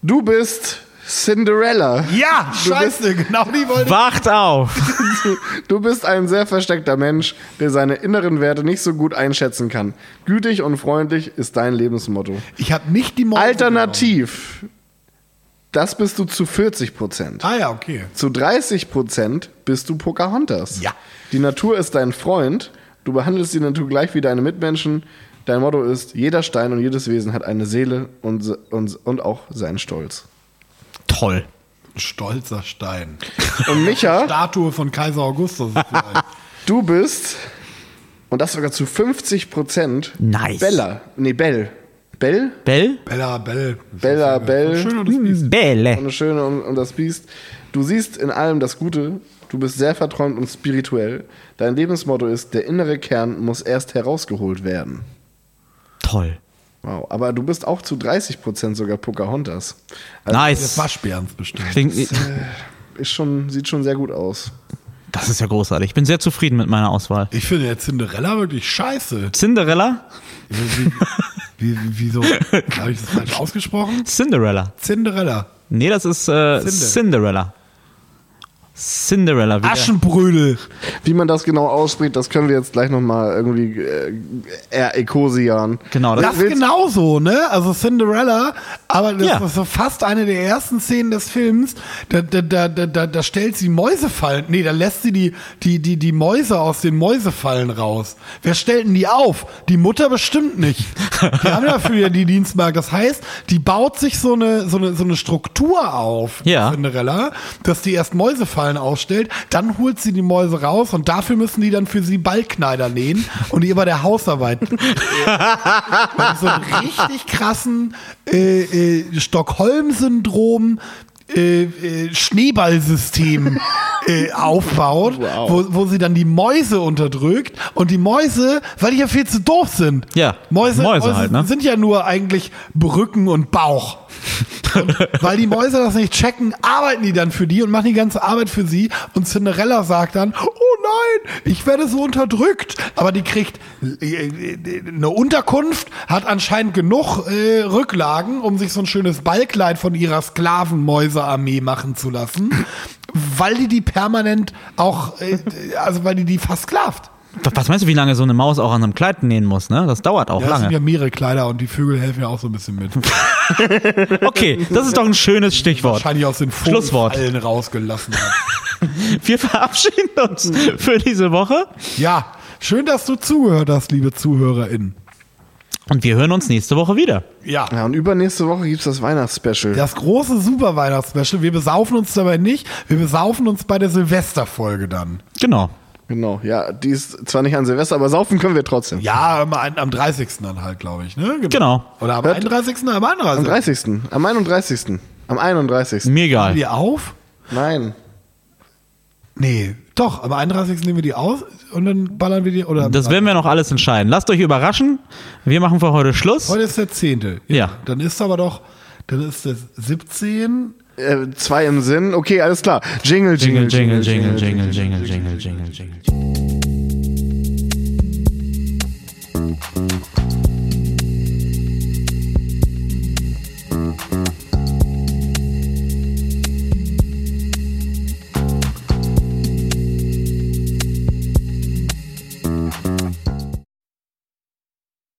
B: Du bist Cinderella.
C: Ja, scheiße, genau die wollte ich.
A: Wacht auf!
B: Du bist ein sehr versteckter Mensch, der seine inneren Werte nicht so gut einschätzen kann. Gütig und freundlich ist dein Lebensmotto.
C: Ich habe nicht die Mäuse
B: Alternativ, das bist du zu 40 Prozent.
C: Ah ja, okay.
B: Zu 30 Prozent bist du Pocahontas.
C: Ja.
B: Die Natur ist dein Freund. Du behandelst die Natur gleich wie deine Mitmenschen. Dein Motto ist, jeder Stein und jedes Wesen hat eine Seele und, und, und auch seinen Stolz.
A: Toll.
C: Ein stolzer Stein.
B: Und Micha,
C: Statue von Kaiser Augustus. vielleicht.
B: du bist, und das sogar zu 50 Prozent,
A: Nice.
B: Bella. Nee, Bell. Bell?
A: Bell?
C: Bella Bell.
B: Bella Bell.
C: Schön und das Biest.
A: Bälle.
B: Eine schöne und, und das Biest. Du siehst in allem das Gute. Du bist sehr verträumt und spirituell. Dein Lebensmotto ist, der innere Kern muss erst herausgeholt werden.
A: Toll.
B: Wow, aber du bist auch zu 30% sogar Pocahontas. Also
C: Das
A: Nice.
C: Waschbärens bestimmt.
A: Klingt,
B: ist schon, sieht schon sehr gut aus.
A: das ist ja großartig. Ich bin sehr zufrieden mit meiner Auswahl.
C: Ich finde ja Cinderella wirklich scheiße.
A: Cinderella?
C: Wie, wie, wieso? Habe ich das falsch ausgesprochen?
A: Cinderella.
C: Cinderella.
A: Nee, das ist äh,
C: Cinde.
A: Cinderella. Cinderella. wie der-
C: Aschenbrödel.
B: Wie man das genau ausspricht, das können wir jetzt gleich nochmal irgendwie äh, eher Ekosian.
A: Genau,
C: Das
B: Willst-
C: genauso, ne? Also Cinderella, aber das
A: Ja.
C: ist so fast eine der ersten Szenen des Films. Da, da, da, da, da, da stellt sie Mäusefallen. Nee, da lässt sie die, die, die, die Mäuse aus den Mäusefallen raus. Wer stellt denn die auf? Die Mutter bestimmt nicht. Die haben dafür ja die Dienstmarke. Das heißt, die baut sich so eine, so eine, so eine Struktur auf,
A: Ja.
C: Cinderella, dass die erst Mäusefallen ausstellt, dann holt sie die Mäuse raus und dafür müssen die dann für sie Ballkneider nähen und die bei der Hausarbeit so einen richtig krassen äh, äh, Stockholm-Syndrom äh, äh, Schneeballsystem äh, aufbaut,
B: Wow.
C: wo, wo sie dann die Mäuse unterdrückt und die Mäuse, weil die ja viel zu doof sind.
A: Ja,
C: Mäuse,
A: Mäuse halt, ne?
C: sind ja nur eigentlich Brücken und Bauch. Und weil die Mäuse das nicht checken, arbeiten die dann für die und machen die ganze Arbeit für sie. Und Cinderella sagt dann, oh nein, ich werde so unterdrückt. Aber die kriegt äh, äh, eine Unterkunft, hat anscheinend genug äh, Rücklagen, um sich so ein schönes Ballkleid von ihrer Sklavenmäusearmee machen zu lassen. Weil die die permanent auch, äh, also weil die die versklavt.
A: Was meinst du, wie lange so eine Maus auch an einem Kleid nähen muss, ne? Das dauert auch
C: Ja, das sind ja
A: lange.
C: mehrere Kleider und die Vögel helfen ja auch so ein bisschen mit.
A: Okay, das ist doch ein schönes Stichwort.
C: Wahrscheinlich aus den
A: Schlusswort.
C: Vogelfallen rausgelassen hat.
A: Wir verabschieden uns für diese Woche.
C: Ja, schön, dass du zugehört hast, liebe ZuhörerInnen.
A: Und wir hören uns nächste Woche wieder.
C: Ja.
B: Ja, und übernächste Woche gibt's das Weihnachtsspecial.
C: Das große Super Weihnachtsspecial. Wir besaufen uns dabei nicht. Wir besaufen uns bei der Silvesterfolge dann.
A: Genau.
B: Genau, ja, die ist zwar nicht an Silvester, aber saufen können wir trotzdem.
C: Ja, am, am 30. dann halt, glaube ich. Ne?
A: Genau.
C: Oder am
B: Hört-
C: 31. Am
B: Am
C: 31.
B: 30. Am 31. Am 31.
A: Mir
C: Nehmen
A: egal.
C: wir die auf?
B: Nein.
C: Nee, doch, am 31. nehmen wir die aus und dann ballern wir die. Oder
A: Das werden wir noch alles entscheiden. Lasst euch überraschen. Wir machen für heute Schluss.
C: Heute ist der 10.
A: Ja.
C: Dann ist aber doch, dann ist das 17.
B: Äh, zwei im Sinn. Okay, alles klar. Jingle,
A: Jingle,
B: jingle,
A: jingle, jingle, jingle, jingle, jingle, jingle, jingle.